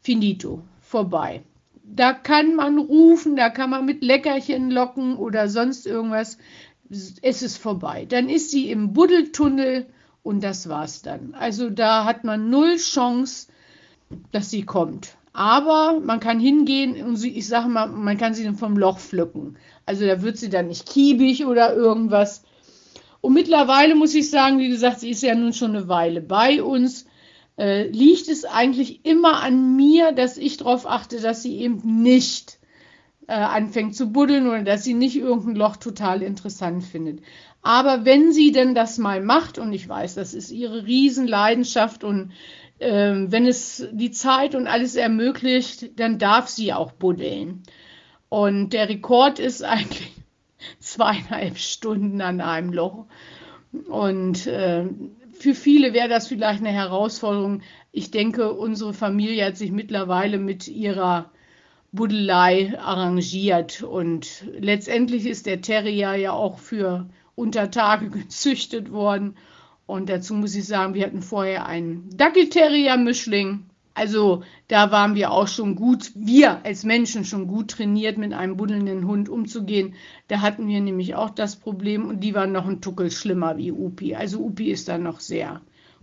finito, vorbei. Da kann man rufen, da kann man mit Leckerchen locken oder sonst irgendwas. Es ist vorbei. Dann ist sie im Buddeltunnel und das war's dann. Also da hat man null Chance, dass sie kommt. Aber man kann hingehen und sie, ich sage mal, man kann sie dann vom Loch pflücken. Also da wird sie dann nicht kiebig oder irgendwas. Und mittlerweile muss ich sagen, wie gesagt, sie ist ja nun schon eine Weile bei uns. Äh, liegt es eigentlich immer an mir, dass ich darauf achte, dass sie eben nicht äh, anfängt zu buddeln oder dass sie nicht irgendein Loch total interessant findet. Aber wenn sie denn das mal macht, und ich weiß, das ist ihre Riesenleidenschaft und äh, wenn es die Zeit und alles ermöglicht, dann darf sie auch buddeln. Und der Rekord ist eigentlich zweieinhalb Stunden an einem Loch. Und äh, für viele wäre das vielleicht eine Herausforderung. Ich denke, unsere Familie hat sich mittlerweile mit ihrer Buddelei arrangiert. Und letztendlich ist der Terrier ja auch für Untertage gezüchtet worden. Und dazu muss ich sagen, wir hatten vorher einen Dackelterrier-Mischling. Also da waren wir auch schon gut, wir als Menschen schon gut trainiert, mit einem buddelnden Hund umzugehen. Da hatten wir nämlich auch das Problem und die waren noch ein Tuckel schlimmer wie Upi. Also Upi ist dann noch sehr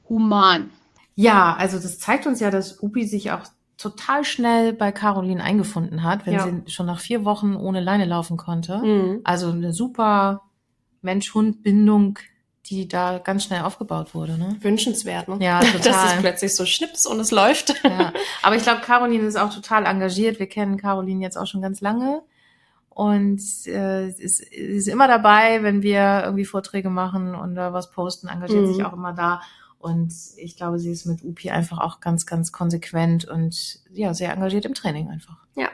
human. Ja, also das zeigt uns ja, dass Upi sich auch total schnell bei Caroline eingefunden hat, wenn Ja. sie schon nach vier Wochen ohne Leine laufen konnte. Mhm. Also eine super Mensch-Hund-Bindung, die da ganz schnell aufgebaut wurde. Ne? Wünschenswert, ne? Ja, Das total. ist plötzlich so Schnips und es läuft. Ja. Aber ich glaube, Caroline ist auch total engagiert. Wir kennen Caroline jetzt auch schon ganz lange. Und äh, ist, ist immer dabei, wenn wir irgendwie Vorträge machen und da was posten, engagiert Mhm. sich auch immer da. Und ich glaube, sie ist mit Upi einfach auch ganz, ganz konsequent und ja, sehr engagiert im Training einfach. Ja.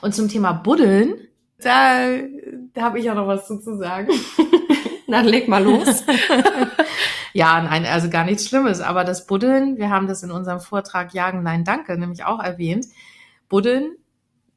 Und zum Thema Buddeln, da, da habe ich auch noch was zu sagen. Dann leg mal los. Ja, nein, also gar nichts Schlimmes. Aber das Buddeln, wir haben das in unserem Vortrag Jagen, Nein, Danke nämlich auch erwähnt. Buddeln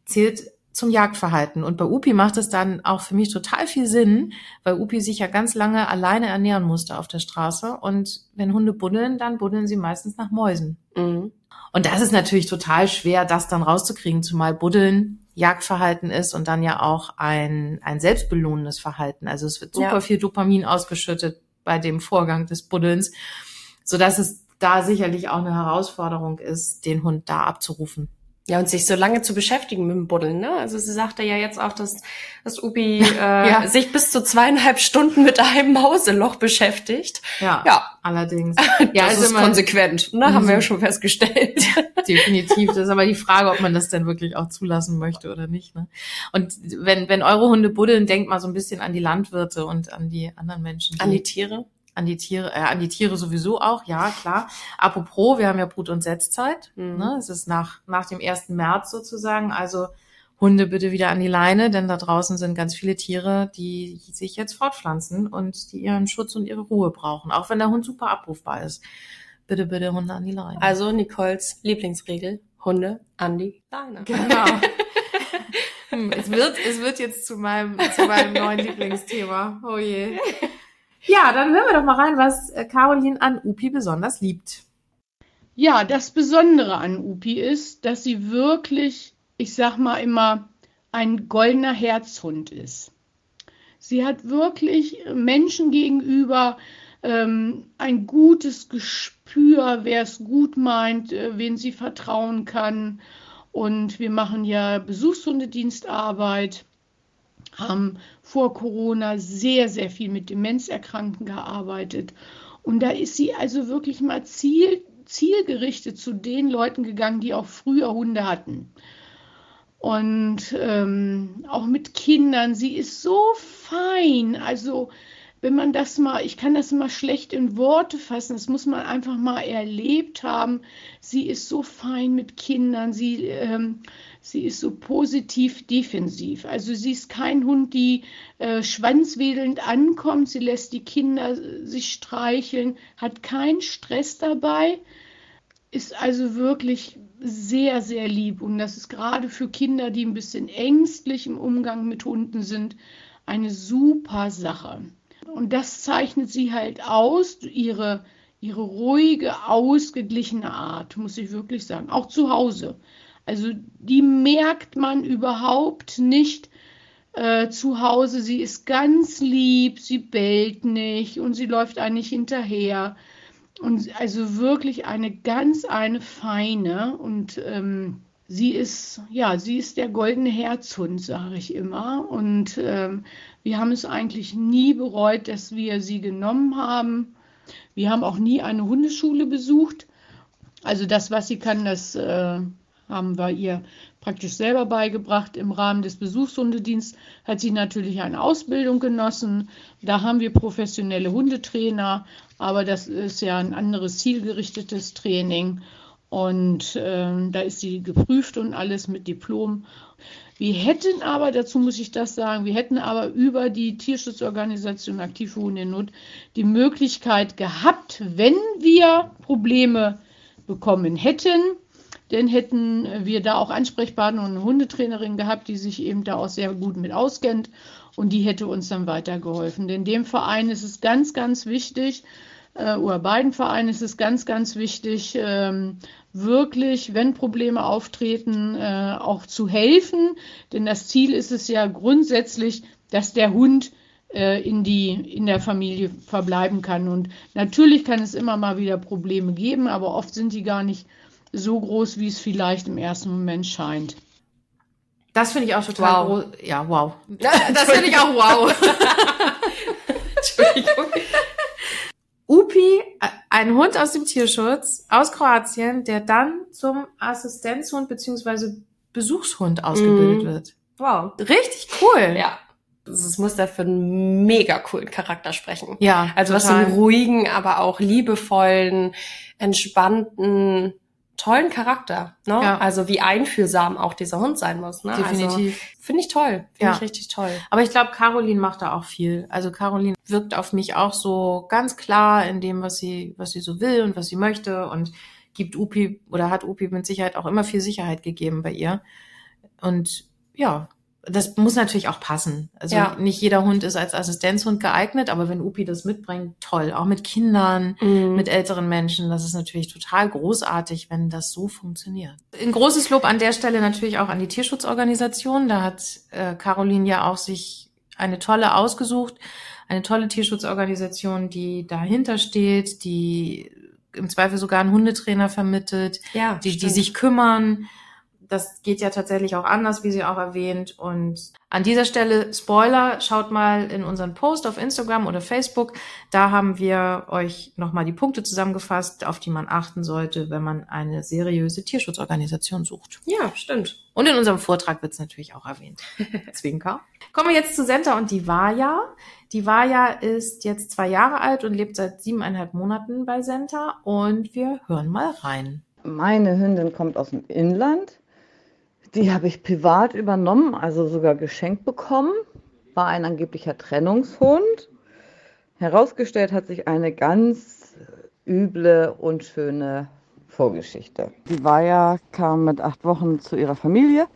zählt zum Jagdverhalten. Und bei Upi macht es dann auch für mich total viel Sinn, weil Upi sich ja ganz lange alleine ernähren musste auf der Straße. Und wenn Hunde buddeln, dann buddeln sie meistens nach Mäusen. Mhm. Und das ist natürlich total schwer, das dann rauszukriegen, zumal Buddeln Jagdverhalten ist und dann ja auch ein, ein selbstbelohnendes Verhalten. Also es wird super Ja. viel Dopamin ausgeschüttet bei dem Vorgang des Buddelns, sodass es da sicherlich auch eine Herausforderung ist, den Hund da abzurufen. Ja, und sich so lange zu beschäftigen mit dem Buddeln, ne? Also sie sagte ja jetzt auch, dass, dass Ubi äh, Ja. sich bis zu zweieinhalb Stunden mit einem Mauseloch beschäftigt. Ja, Ja, allerdings. ja, das ist immer- konsequent, ne? Haben wir ja Mhm. schon festgestellt. Definitiv. Das ist aber die Frage, ob man das denn wirklich auch zulassen möchte oder nicht. Ne? Und wenn, wenn eure Hunde buddeln, denkt mal so ein bisschen an die Landwirte und an die anderen Menschen. An die Tiere. An die Tiere, äh, an die Tiere sowieso auch, ja, klar. Apropos, wir haben ja Brut- und Setzzeit. Mhm. Ne? Es ist nach, nach dem 1. März sozusagen. Also Hunde bitte wieder an die Leine, denn da draußen sind ganz viele Tiere, die sich jetzt fortpflanzen und die ihren Schutz und ihre Ruhe brauchen. Auch wenn der Hund super abrufbar ist. Bitte, bitte Hunde an die Leine. Also Nicoles Lieblingsregel, Hunde an die Leine. Genau. Hm, es wird, es wird jetzt zu meinem, zu meinem neuen Lieblingsthema. Oh je. Ja, dann hören wir doch mal rein, was äh, Caroline an Upi besonders liebt. Ja, das Besondere an Upi ist, dass sie wirklich, ich sag mal immer, ein goldener Herzhund ist. Sie hat wirklich Menschen gegenüber ähm, ein gutes Gespür, wer es gut meint, äh, wen sie vertrauen kann. Und wir machen ja Besuchshundedienstarbeit, haben vor Corona sehr, sehr viel mit Demenzerkrankten gearbeitet. Und da ist sie also wirklich mal ziel, zielgerichtet zu den Leuten gegangen, die auch früher Hunde hatten. Und ähm, auch mit Kindern, sie ist so fein. Also wenn man das mal, ich kann das mal schlecht in Worte fassen, das muss man einfach mal erlebt haben. Sie ist so fein mit Kindern, sie, ähm, sie ist so positiv defensiv. Also sie ist kein Hund, die äh, schwanzwedelnd ankommt, sie lässt die Kinder äh, sich streicheln, hat keinen Stress dabei, ist also wirklich sehr, sehr lieb. Und das ist gerade für Kinder, die ein bisschen ängstlich im Umgang mit Hunden sind, eine super Sache. Und das zeichnet sie halt aus, ihre, ihre ruhige, ausgeglichene Art, muss ich wirklich sagen. Auch zu Hause. Also die merkt man überhaupt nicht äh, zu Hause. Sie ist ganz lieb, sie bellt nicht und sie läuft eigentlich hinterher. Und also wirklich eine ganz eine feine und ähm, sie ist ja sie ist der goldene Herzhund, sage ich immer. Und ähm, wir haben es eigentlich nie bereut, dass wir sie genommen haben. Wir haben auch nie eine Hundeschule besucht. Also das, was sie kann, das äh, haben wir ihr praktisch selber beigebracht. Im Rahmen des Besuchshundedienstes hat sie natürlich eine Ausbildung genossen. Da haben wir professionelle Hundetrainer, aber das ist ja ein anderes zielgerichtetes Training. Und äh, da ist sie geprüft und alles mit Diplom. Wir hätten aber, dazu muss ich das sagen, wir hätten aber über die Tierschutzorganisation Aktive Hunde in Not die Möglichkeit gehabt, wenn wir Probleme bekommen hätten, dann hätten wir da auch Ansprechpartner und eine Hundetrainerin gehabt, die sich eben da auch sehr gut mit auskennt und die hätte uns dann weitergeholfen. Denn dem Verein ist es ganz, ganz wichtig, äh, oder beiden Vereinen ist es ganz, ganz wichtig, ähm, wirklich, wenn Probleme auftreten, äh, auch zu helfen. Denn das Ziel ist es ja grundsätzlich, dass der Hund äh, in, die, in der Familie verbleiben kann. Und natürlich kann es immer mal wieder Probleme geben, aber oft sind die gar nicht so groß, wie es vielleicht im ersten Moment scheint. Das finde ich auch total wow. groß. Ja, wow. Das finde ich auch wow. Entschuldigung. Upi, ein Hund aus dem Tierschutz aus Kroatien, der dann zum Assistenzhund beziehungsweise Besuchshund ausgebildet mm. wird. Wow. Richtig cool. Ja. Das muss da für einen mega coolen Charakter sprechen. Ja. Also total. was einen ruhigen, aber auch liebevollen, entspannten, tollen Charakter. Ne? Ja. Also wie einfühlsam auch dieser Hund sein muss. Ne? Definitiv. Also, Finde ich toll. Finde ja. ich richtig toll. Aber ich glaube, Caroline macht da auch viel. Also Caroline wirkt auf mich auch so ganz klar in dem, was sie, was sie so will und was sie möchte und gibt Upi oder hat Upi mit Sicherheit auch immer viel Sicherheit gegeben bei ihr. Und ja, das muss natürlich auch passen. Also ja. nicht jeder Hund ist als Assistenzhund geeignet, aber wenn Upi das mitbringt, toll. Auch mit Kindern, mhm. mit älteren Menschen, das ist natürlich total großartig, wenn das so funktioniert. Ein großes Lob an der Stelle natürlich auch an die Tierschutzorganisation. Da hat äh, Caroline ja auch sich eine tolle ausgesucht, eine tolle Tierschutzorganisation, die dahinter steht, die im Zweifel sogar einen Hundetrainer vermittelt, ja, die, die sich kümmern das geht ja tatsächlich auch anders, wie sie auch erwähnt. Und an dieser Stelle, Spoiler, schaut mal in unseren Post auf Instagram oder Facebook. Da haben wir euch nochmal die Punkte zusammengefasst, auf die man achten sollte, wenn man eine seriöse Tierschutzorganisation sucht. Ja, stimmt. Und in unserem Vortrag wird es natürlich auch erwähnt. Zwinker. Kommen wir jetzt zu Senta und die Vaja. Die Vaja ist jetzt zwei Jahre alt und lebt seit siebeneinhalb Monaten bei Senta. Und wir hören mal rein. Meine Hündin kommt aus dem Inland die habe ich privat übernommen, also sogar geschenkt bekommen. War ein angeblicher Trennungshund. Herausgestellt hat sich eine ganz üble, unschöne Vorgeschichte. Die Weiher kam mit acht Wochen zu ihrer Familie,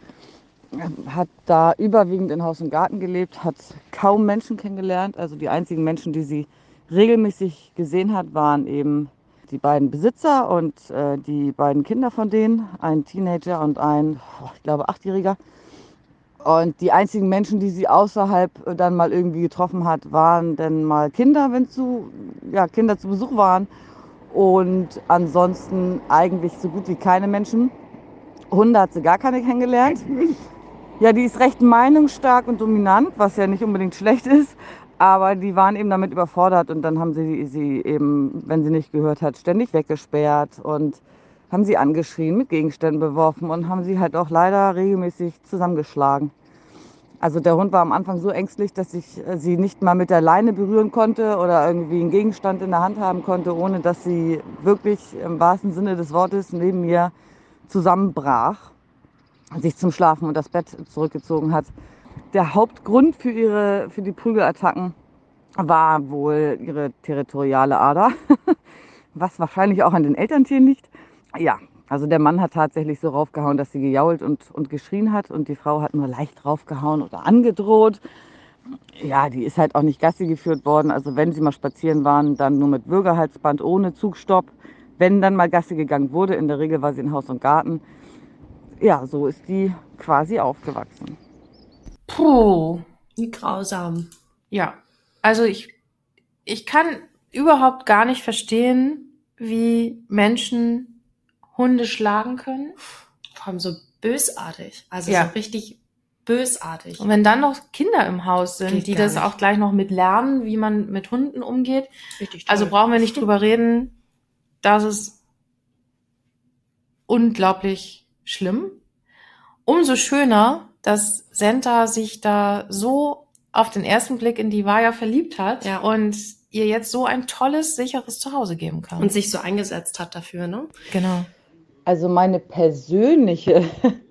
hat da überwiegend in Haus und Garten gelebt, hat kaum Menschen kennengelernt. Also die einzigen Menschen, die sie regelmäßig gesehen hat, waren eben die beiden Besitzer und äh, die beiden Kinder von denen, ein Teenager und ein, ich glaube, achtjähriger. Und die einzigen Menschen, die sie außerhalb dann mal irgendwie getroffen hat, waren dann mal Kinder, wenn zu, ja, Kinder zu Besuch waren. Und ansonsten eigentlich so gut wie keine Menschen. Hunde hat sie gar keine kennengelernt. Ja, die ist recht meinungsstark und dominant, was ja nicht unbedingt schlecht ist. Aber die waren eben damit überfordert und dann haben sie sie eben, wenn sie nicht gehört hat, ständig weggesperrt und haben sie angeschrien, mit Gegenständen beworfen und haben sie halt auch leider regelmäßig zusammengeschlagen. Also der Hund war am Anfang so ängstlich, dass ich äh, sie nicht mal mit der Leine berühren konnte oder irgendwie einen Gegenstand in der Hand haben konnte, ohne dass sie wirklich im wahrsten Sinne des Wortes neben mir zusammenbrach, sich zum Schlafen und das Bett zurückgezogen hat der Hauptgrund für, ihre, für die Prügelattacken war wohl ihre territoriale Ader, was wahrscheinlich auch an den Elterntieren liegt. Ja, also der Mann hat tatsächlich so raufgehauen, dass sie gejault und, und geschrien hat und die Frau hat nur leicht raufgehauen oder angedroht. Ja, die ist halt auch nicht Gassi geführt worden. Also wenn sie mal spazieren waren, dann nur mit Bürgerhalsband ohne Zugstopp. Wenn dann mal Gassi gegangen wurde, in der Regel war sie in Haus und Garten. Ja, so ist die quasi aufgewachsen. Puh, wie grausam. Ja, also ich, ich kann überhaupt gar nicht verstehen, wie Menschen Hunde schlagen können. Vor allem so bösartig. Also ja. so richtig bösartig. Und wenn dann noch Kinder im Haus sind, Geht die das nicht. auch gleich noch mit lernen, wie man mit Hunden umgeht. Richtig also toll. Also brauchen wir nicht drüber reden. Das ist unglaublich schlimm. Umso schöner, dass Senta sich da so auf den ersten Blick in die Vaya verliebt hat ja. und ihr jetzt so ein tolles, sicheres Zuhause geben kann. Und sich so eingesetzt hat dafür, ne? Genau. Also meine persönliche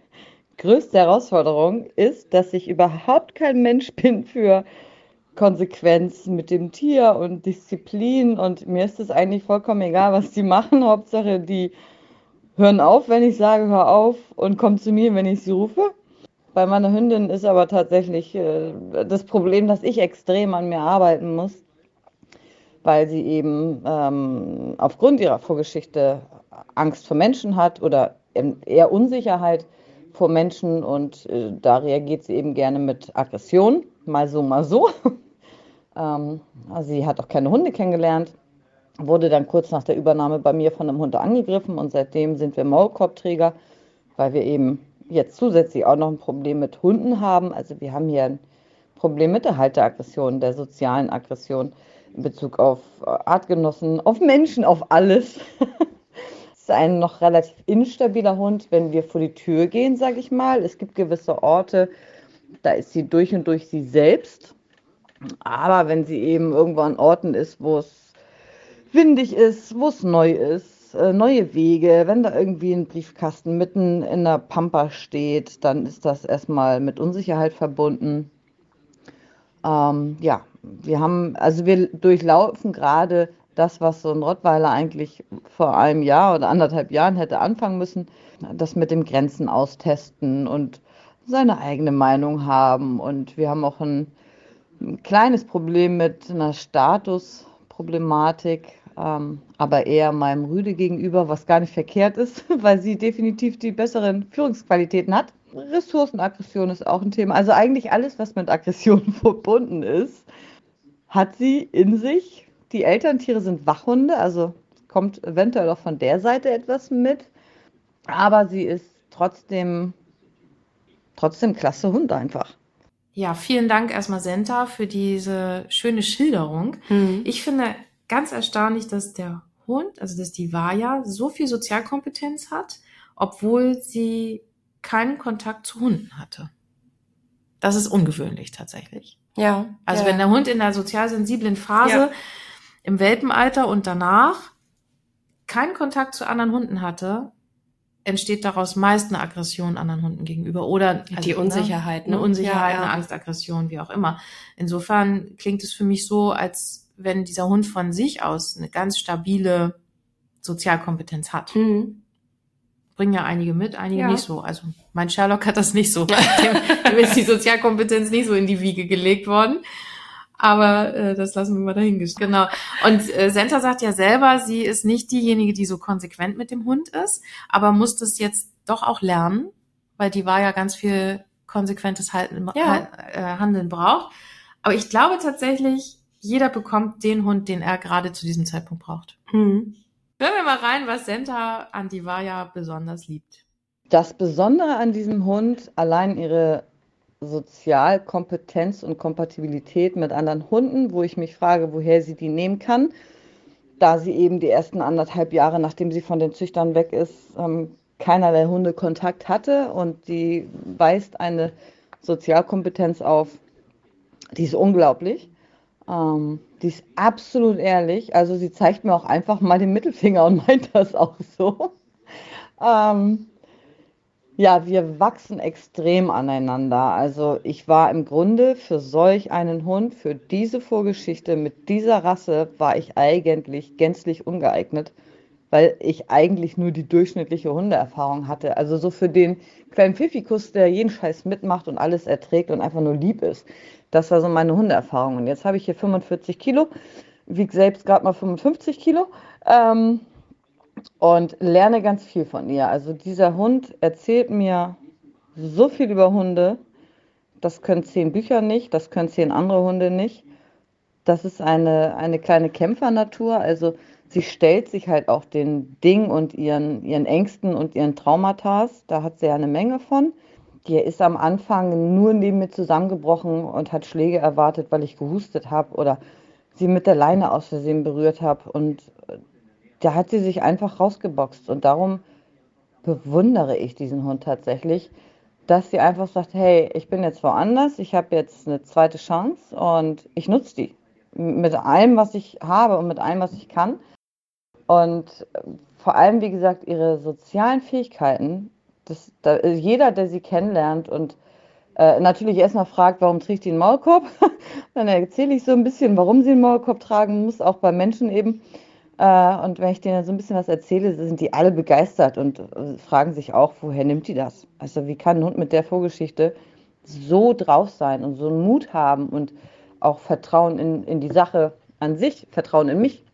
größte Herausforderung ist, dass ich überhaupt kein Mensch bin für Konsequenz mit dem Tier und Disziplin und mir ist es eigentlich vollkommen egal, was die machen. Hauptsache, die hören auf, wenn ich sage, hör auf und kommen zu mir, wenn ich sie rufe. Bei meiner Hündin ist aber tatsächlich äh, das Problem, dass ich extrem an mir arbeiten muss, weil sie eben ähm, aufgrund ihrer Vorgeschichte Angst vor Menschen hat oder eher Unsicherheit vor Menschen und äh, da reagiert sie eben gerne mit Aggression, mal so, mal so. ähm, also sie hat auch keine Hunde kennengelernt, wurde dann kurz nach der Übernahme bei mir von einem Hund angegriffen und seitdem sind wir Maulkorbträger, weil wir eben jetzt zusätzlich auch noch ein Problem mit Hunden haben. Also wir haben hier ein Problem mit der Halteraggression, der sozialen Aggression in Bezug auf äh, Artgenossen, auf Menschen, auf alles. Es ist ein noch relativ instabiler Hund, wenn wir vor die Tür gehen, sage ich mal. Es gibt gewisse Orte, da ist sie durch und durch sie selbst. Aber wenn sie eben irgendwo an Orten ist, wo es windig ist, wo es neu ist, äh, neue Wege, wenn da irgendwie ein Briefkasten mitten in der Pampa steht, dann ist das erstmal mit Unsicherheit verbunden. Ähm, ja, wir haben, also wir durchlaufen gerade das, was so ein Rottweiler eigentlich vor einem Jahr oder anderthalb Jahren hätte anfangen müssen, das mit dem Grenzen austesten und seine eigene Meinung haben. Und wir haben auch ein, ein kleines Problem mit einer Statusproblematik, aber eher meinem Rüde gegenüber, was gar nicht verkehrt ist, weil sie definitiv die besseren Führungsqualitäten hat. Ressourcenaggression ist auch ein Thema. Also eigentlich alles, was mit Aggression verbunden ist, hat sie in sich. Die Elterntiere sind Wachhunde, also kommt eventuell auch von der Seite etwas mit. Aber sie ist trotzdem, trotzdem klasse Hund einfach. Ja, vielen Dank erstmal Senta für diese schöne Schilderung. Mhm. Ich finde ganz erstaunlich, dass der Hund, also dass die Vaja, so viel Sozialkompetenz hat, obwohl sie keinen Kontakt zu Hunden hatte. Das ist ungewöhnlich tatsächlich. Ja. Also ja. wenn der Hund in der sozial sensiblen Phase ja. im Welpenalter und danach keinen Kontakt zu anderen Hunden hatte, entsteht daraus meist eine Aggression anderen Hunden gegenüber oder also, die Unsicherheit, ne? eine Unsicherheit, ja, eine Angstaggression, wie auch immer. Insofern klingt es für mich so, als wenn dieser Hund von sich aus eine ganz stabile Sozialkompetenz hat. Mhm bringen ja einige mit, einige ja. nicht so. Also mein Sherlock hat das nicht so. dem, dem ist die Sozialkompetenz nicht so in die Wiege gelegt worden. Aber äh, das lassen wir mal dahingestellt. Genau. Und äh, Senta sagt ja selber, sie ist nicht diejenige, die so konsequent mit dem Hund ist, aber muss das jetzt doch auch lernen, weil die war ja ganz viel konsequentes Halten, ja. äh, Handeln braucht. Aber ich glaube tatsächlich, jeder bekommt den Hund, den er gerade zu diesem Zeitpunkt braucht. Mhm. Hören wir mal rein, was Senta an Divaya besonders liebt. Das Besondere an diesem Hund, allein ihre Sozialkompetenz und Kompatibilität mit anderen Hunden, wo ich mich frage, woher sie die nehmen kann, da sie eben die ersten anderthalb Jahre, nachdem sie von den Züchtern weg ist, ähm, keinerlei Hundekontakt hatte und die weist eine Sozialkompetenz auf, die ist unglaublich. Ähm, die ist absolut ehrlich. Also sie zeigt mir auch einfach mal den Mittelfinger und meint das auch so. Ähm, ja, wir wachsen extrem aneinander. Also ich war im Grunde für solch einen Hund, für diese Vorgeschichte mit dieser Rasse, war ich eigentlich gänzlich ungeeignet, weil ich eigentlich nur die durchschnittliche Hundeerfahrung hatte. Also so für den kleinen Pfiffikus, der jeden Scheiß mitmacht und alles erträgt und einfach nur lieb ist. Das war so meine Hundeerfahrung. Und jetzt habe ich hier 45 Kilo, wiege selbst gerade mal 55 Kilo ähm, und lerne ganz viel von ihr. Also dieser Hund erzählt mir so viel über Hunde. Das können zehn Bücher nicht, das können zehn andere Hunde nicht. Das ist eine, eine kleine Kämpfernatur. Also sie stellt sich halt auch den Ding und ihren, ihren Ängsten und ihren Traumata. Da hat sie ja eine Menge von. Die ist am Anfang nur neben mir zusammengebrochen und hat Schläge erwartet, weil ich gehustet habe oder sie mit der Leine aus Versehen berührt habe. Und äh, da hat sie sich einfach rausgeboxt. Und darum bewundere ich diesen Hund tatsächlich, dass sie einfach sagt, hey, ich bin jetzt woanders, ich habe jetzt eine zweite Chance und ich nutze die mit allem, was ich habe und mit allem, was ich kann. Und vor allem, wie gesagt, ihre sozialen Fähigkeiten, das, da, jeder, der sie kennenlernt und äh, natürlich erstmal fragt, warum trägt die einen Maulkorb, dann erzähle ich so ein bisschen, warum sie einen Maulkorb tragen muss, auch bei Menschen eben. Äh, und wenn ich denen so ein bisschen was erzähle, sind die alle begeistert und äh, fragen sich auch, woher nimmt die das? Also wie kann ein Hund mit der Vorgeschichte so drauf sein und so einen Mut haben und auch Vertrauen in, in die Sache an sich, Vertrauen in mich,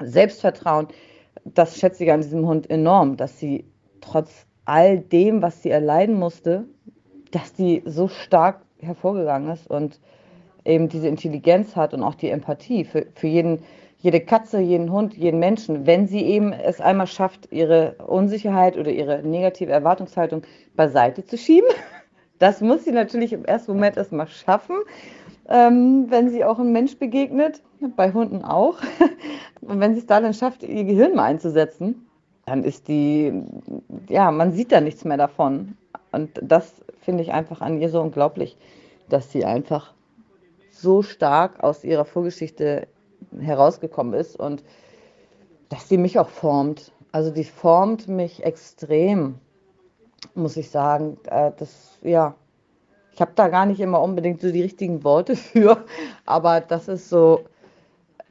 Selbstvertrauen, das schätze ich an diesem Hund enorm, dass sie trotz all dem, was sie erleiden musste, dass die so stark hervorgegangen ist und eben diese Intelligenz hat und auch die Empathie für, für jeden, jede Katze, jeden Hund, jeden Menschen, wenn sie eben es einmal schafft, ihre Unsicherheit oder ihre negative Erwartungshaltung beiseite zu schieben. Das muss sie natürlich im ersten Moment erstmal schaffen, ähm, wenn sie auch einem Mensch begegnet, bei Hunden auch. Und wenn sie es dann schafft, ihr Gehirn mal einzusetzen, dann ist die, ja, man sieht da nichts mehr davon. Und das finde ich einfach an ihr so unglaublich, dass sie einfach so stark aus ihrer Vorgeschichte herausgekommen ist und dass sie mich auch formt. Also die formt mich extrem, muss ich sagen. Äh, das, ja, ich habe da gar nicht immer unbedingt so die richtigen Worte für, aber das ist so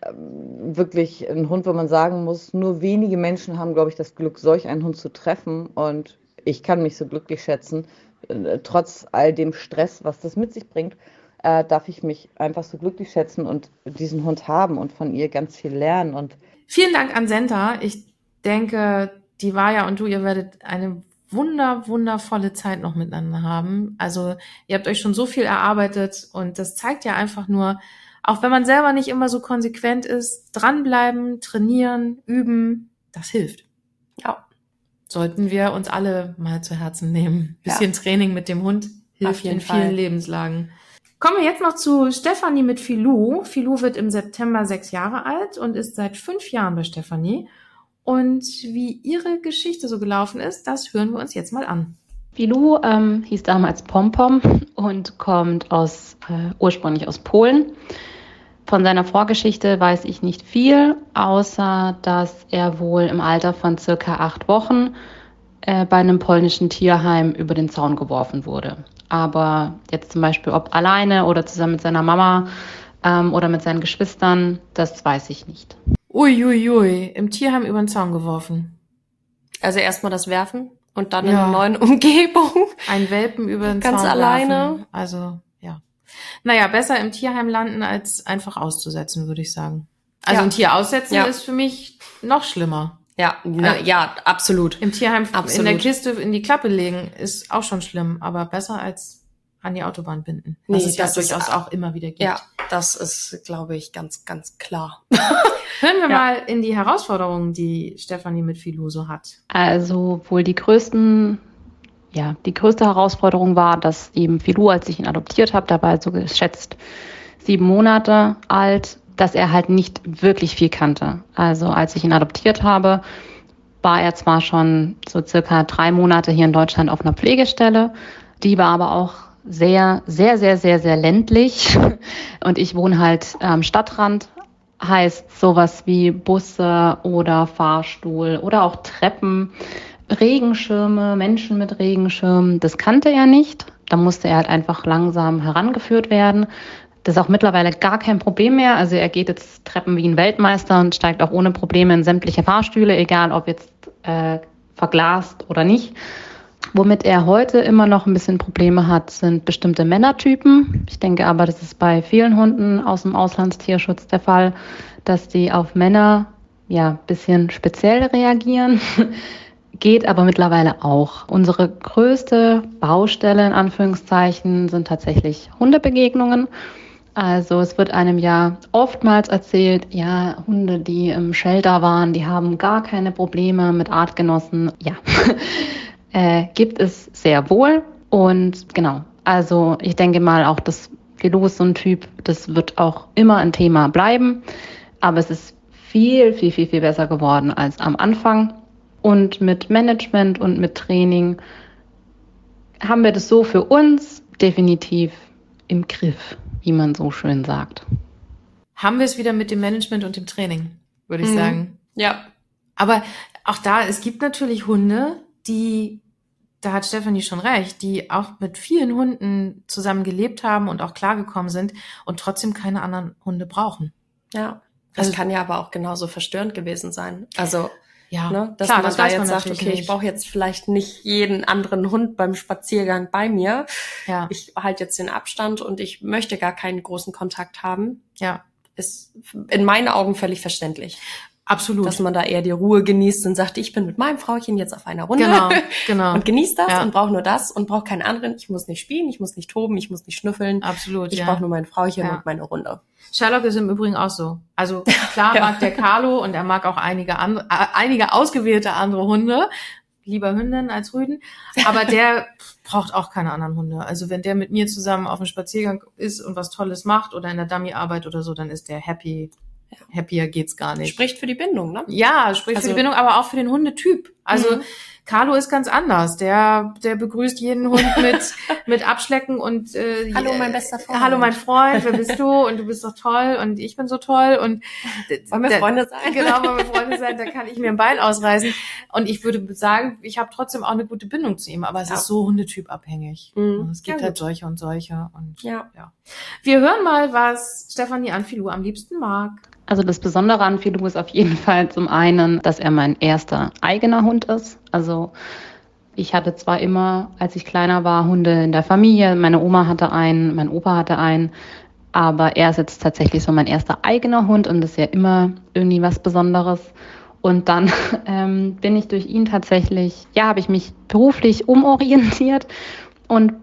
ähm, wirklich ein Hund, wo man sagen muss, nur wenige Menschen haben, glaube ich, das Glück, solch einen Hund zu treffen und ich kann mich so glücklich schätzen, äh, trotz all dem Stress, was das mit sich bringt, äh, darf ich mich einfach so glücklich schätzen und diesen Hund haben und von ihr ganz viel lernen. Und Vielen Dank an Senta. Ich denke, die Vaja und du, ihr werdet eine wunder, wundervolle Zeit noch miteinander haben. Also ihr habt euch schon so viel erarbeitet und das zeigt ja einfach nur, auch wenn man selber nicht immer so konsequent ist, dranbleiben, trainieren, üben, das hilft. Ja. Sollten wir uns alle mal zu Herzen nehmen. Bisschen ja. Training mit dem Hund hilft in vielen Fall. Lebenslagen. Kommen wir jetzt noch zu Stefanie mit Filou. Filou wird im September sechs Jahre alt und ist seit fünf Jahren bei Stefanie. Und wie ihre Geschichte so gelaufen ist, das hören wir uns jetzt mal an. Filou ähm, hieß damals Pompom und kommt aus äh, ursprünglich aus Polen. Von seiner Vorgeschichte weiß ich nicht viel, außer dass er wohl im Alter von circa acht Wochen äh, bei einem polnischen Tierheim über den Zaun geworfen wurde. Aber jetzt zum Beispiel, ob alleine oder zusammen mit seiner Mama ähm, oder mit seinen Geschwistern, das weiß ich nicht. Uiuiui, ui, ui. im Tierheim über den Zaun geworfen. Also erstmal das Werfen und dann ja. in einer neuen Umgebung. Ein Welpen über den Ganz Zaun alleine. Werfen. Also, ja. Naja, besser im Tierheim landen, als einfach auszusetzen, würde ich sagen. Also ja. ein Tier aussetzen ja. ist für mich noch schlimmer. Ja, na, ja, absolut. Im Tierheim absolut. in der Kiste in die Klappe legen ist auch schon schlimm, aber besser als an die Autobahn binden. Was nee, es ja durchaus auch immer wieder gibt. Ja, das ist, glaube ich, ganz, ganz klar. Hören wir ja. mal in die Herausforderungen, die Stefanie mit Filuso hat. Also wohl die größten, ja, die größte Herausforderung war, dass eben Filou, als ich ihn adoptiert habe, dabei so geschätzt sieben Monate alt, dass er halt nicht wirklich viel kannte. Also als ich ihn adoptiert habe, war er zwar schon so circa drei Monate hier in Deutschland auf einer Pflegestelle, die war aber auch sehr, sehr, sehr, sehr, sehr ländlich. Und ich wohne halt am Stadtrand, heißt sowas wie Busse oder Fahrstuhl oder auch Treppen, Regenschirme, Menschen mit Regenschirmen. Das kannte er nicht. Da musste er halt einfach langsam herangeführt werden. Das ist auch mittlerweile gar kein Problem mehr. Also er geht jetzt Treppen wie ein Weltmeister und steigt auch ohne Probleme in sämtliche Fahrstühle, egal ob jetzt äh, verglast oder nicht. Womit er heute immer noch ein bisschen Probleme hat, sind bestimmte Männertypen. Ich denke aber, das ist bei vielen Hunden aus dem Auslandstierschutz der Fall, dass die auf Männer ja bisschen speziell reagieren. Geht aber mittlerweile auch. Unsere größte Baustelle in Anführungszeichen sind tatsächlich Hundebegegnungen. Also es wird einem ja oftmals erzählt, ja, Hunde, die im Shelter waren, die haben gar keine Probleme mit Artgenossen. Ja, äh, gibt es sehr wohl. Und genau, also ich denke mal auch, das ist so ein Typ, das wird auch immer ein Thema bleiben. Aber es ist viel, viel, viel, viel besser geworden als am Anfang. Und mit Management und mit Training haben wir das so für uns definitiv im Griff wie man so schön sagt. Haben wir es wieder mit dem Management und dem Training, würde ich mhm. sagen. Ja. Aber auch da, es gibt natürlich Hunde, die, da hat Stefanie schon recht, die auch mit vielen Hunden zusammen gelebt haben und auch klargekommen sind und trotzdem keine anderen Hunde brauchen. Ja. Das Also- kann ja aber auch genauso verstörend gewesen sein. Also, Ja, ne, dass klar, man das da jetzt man sagt, okay, ich nicht. brauche jetzt vielleicht nicht jeden anderen Hund beim Spaziergang bei mir. Ja, Ich halte jetzt den Abstand und ich möchte gar keinen großen Kontakt haben. ja, Ist in meinen Augen völlig verständlich. Absolut. Dass man da eher die Ruhe genießt und sagt, ich bin mit meinem Frauchen jetzt auf einer Runde. genau, genau. Und genießt das Ja. und braucht nur das und braucht keinen anderen. Ich muss nicht spielen, ich muss nicht toben, ich muss nicht schnüffeln. Absolut, Ich ja. brauche nur mein Frauchen Ja. und meine Runde. Sherlock ist im Übrigen auch so. Also klar mag der Carlo und er mag auch einige andere, einige ausgewählte andere Hunde. Lieber Hündin als Rüden. Aber der braucht auch keine anderen Hunde. Also wenn der mit mir zusammen auf dem Spaziergang ist und was Tolles macht oder in der Dummy-Arbeit oder so, dann ist der happy. Happier geht's gar nicht. Spricht für die Bindung, ne? Ja, spricht für Also- die Bindung, aber auch für den Hundetyp. Also Mhm. Carlo ist ganz anders. Der, der begrüßt jeden Hund mit, mit Abschlecken und äh, Hallo, äh, mein bester Freund. Hallo, mein Freund, wer bist du? Und du bist doch toll und ich bin so toll und Wollen wir Freunde sein? Genau, wollen wir Freunde sein, da kann ich mir ein Bein ausreißen. Und ich würde sagen, ich habe trotzdem auch eine gute Bindung zu ihm, aber es Ja. ist so hundetypabhängig. Mhm. Es gibt Ja, halt solche und solche. Und Ja. wir hören mal, was Stefanie Anfilou am liebsten mag. Also das Besondere an Filou ist auf jeden Fall zum einen, dass er mein erster eigener Hund ist. Also ich hatte zwar immer, als ich kleiner war, Hunde in der Familie. Meine Oma hatte einen, mein Opa hatte einen. Aber er ist jetzt tatsächlich so mein erster eigener Hund und das ist ja immer irgendwie was Besonderes. Und dann ähm, bin ich durch ihn tatsächlich, ja, habe ich mich beruflich umorientiert und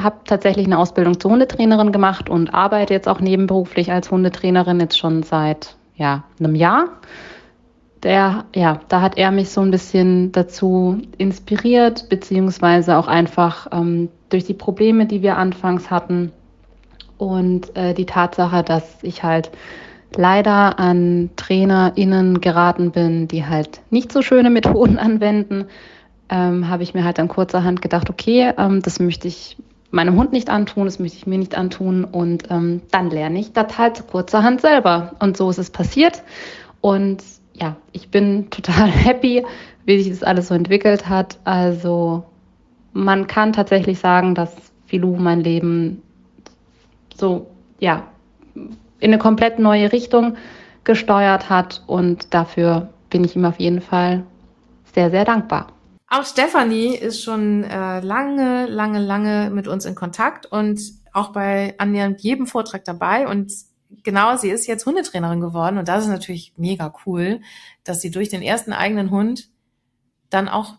habe tatsächlich eine Ausbildung zur Hundetrainerin gemacht und arbeite jetzt auch nebenberuflich als Hundetrainerin jetzt schon seit ja, einem Jahr. Der, ja, da hat er mich so ein bisschen dazu inspiriert, beziehungsweise auch einfach ähm, durch die Probleme, die wir anfangs hatten und äh, die Tatsache, dass ich halt leider an TrainerInnen geraten bin, die halt nicht so schöne Methoden anwenden, ähm, habe ich mir halt dann kurzerhand gedacht, okay, ähm, das möchte ich meinem Hund nicht antun, das möchte ich mir nicht antun und ähm, dann lerne ich das halt kurzerhand selber. Und so ist es passiert. Und ja, ich bin total happy, wie sich das alles so entwickelt hat. Also man kann tatsächlich sagen, dass Filou mein Leben so, ja, in eine komplett neue Richtung gesteuert hat und dafür bin ich ihm auf jeden Fall sehr, sehr dankbar. Auch Stefanie ist schon äh, lange, lange, lange mit uns in Kontakt und auch bei annähernd jedem Vortrag dabei. Und genau, sie ist jetzt Hundetrainerin geworden. Und das ist natürlich mega cool, dass sie durch den ersten eigenen Hund dann auch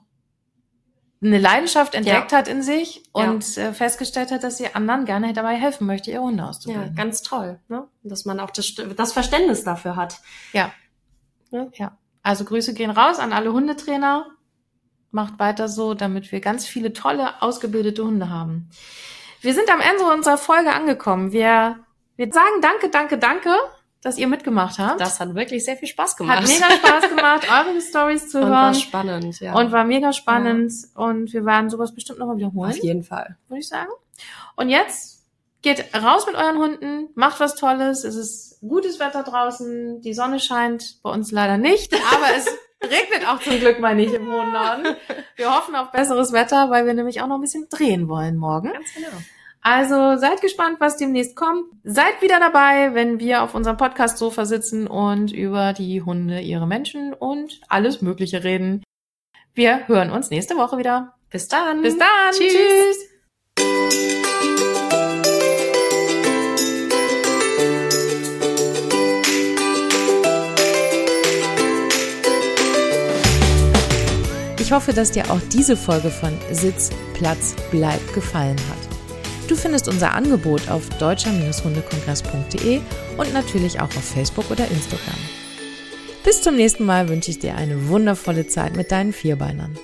eine Leidenschaft entdeckt hat in sich Ja. und äh, festgestellt hat, dass sie anderen gerne dabei helfen möchte, ihre Hunde Ja, auszubilden. ganz toll, ne? Dass man auch das, das Verständnis dafür hat. Ja. ja. Also Grüße gehen raus an alle Hundetrainer. Macht weiter so, damit wir ganz viele tolle, ausgebildete Hunde haben. Wir sind am Ende unserer Folge angekommen. Wir, wir sagen danke, danke, danke, dass ihr mitgemacht habt. Das hat wirklich sehr viel Spaß gemacht. hat mega Spaß gemacht, eure Stories zu und war hören. spannend, ja. Und war mega spannend. Und wir werden sowas bestimmt noch mal wiederholen auf jeden Fall. würde ich sagen. Und jetzt geht raus mit euren Hunden, macht was Tolles. Es ist gutes Wetter draußen, die Sonne scheint, bei uns leider nicht, aber es regnet auch zum Glück mal nicht im hohen Norden. Wir hoffen auf besseres Wetter, weil wir nämlich auch noch ein bisschen drehen wollen morgen. Ganz genau. Also seid gespannt, was demnächst kommt. Seid wieder dabei, wenn wir auf unserem Podcast-Sofa sitzen und über die Hunde, ihre Menschen und alles Mögliche reden. Wir hören uns nächste Woche wieder. Bis dann. Bis dann. Tschüss. Tschüss. Hoffe, dass dir auch diese Folge von Sitz, Platz, Bleib gefallen hat. Du findest unser Angebot auf deutscher-hundekongress.de und natürlich auch auf Facebook oder Instagram. Bis zum nächsten Mal wünsche ich dir eine wundervolle Zeit mit deinen Vierbeinern.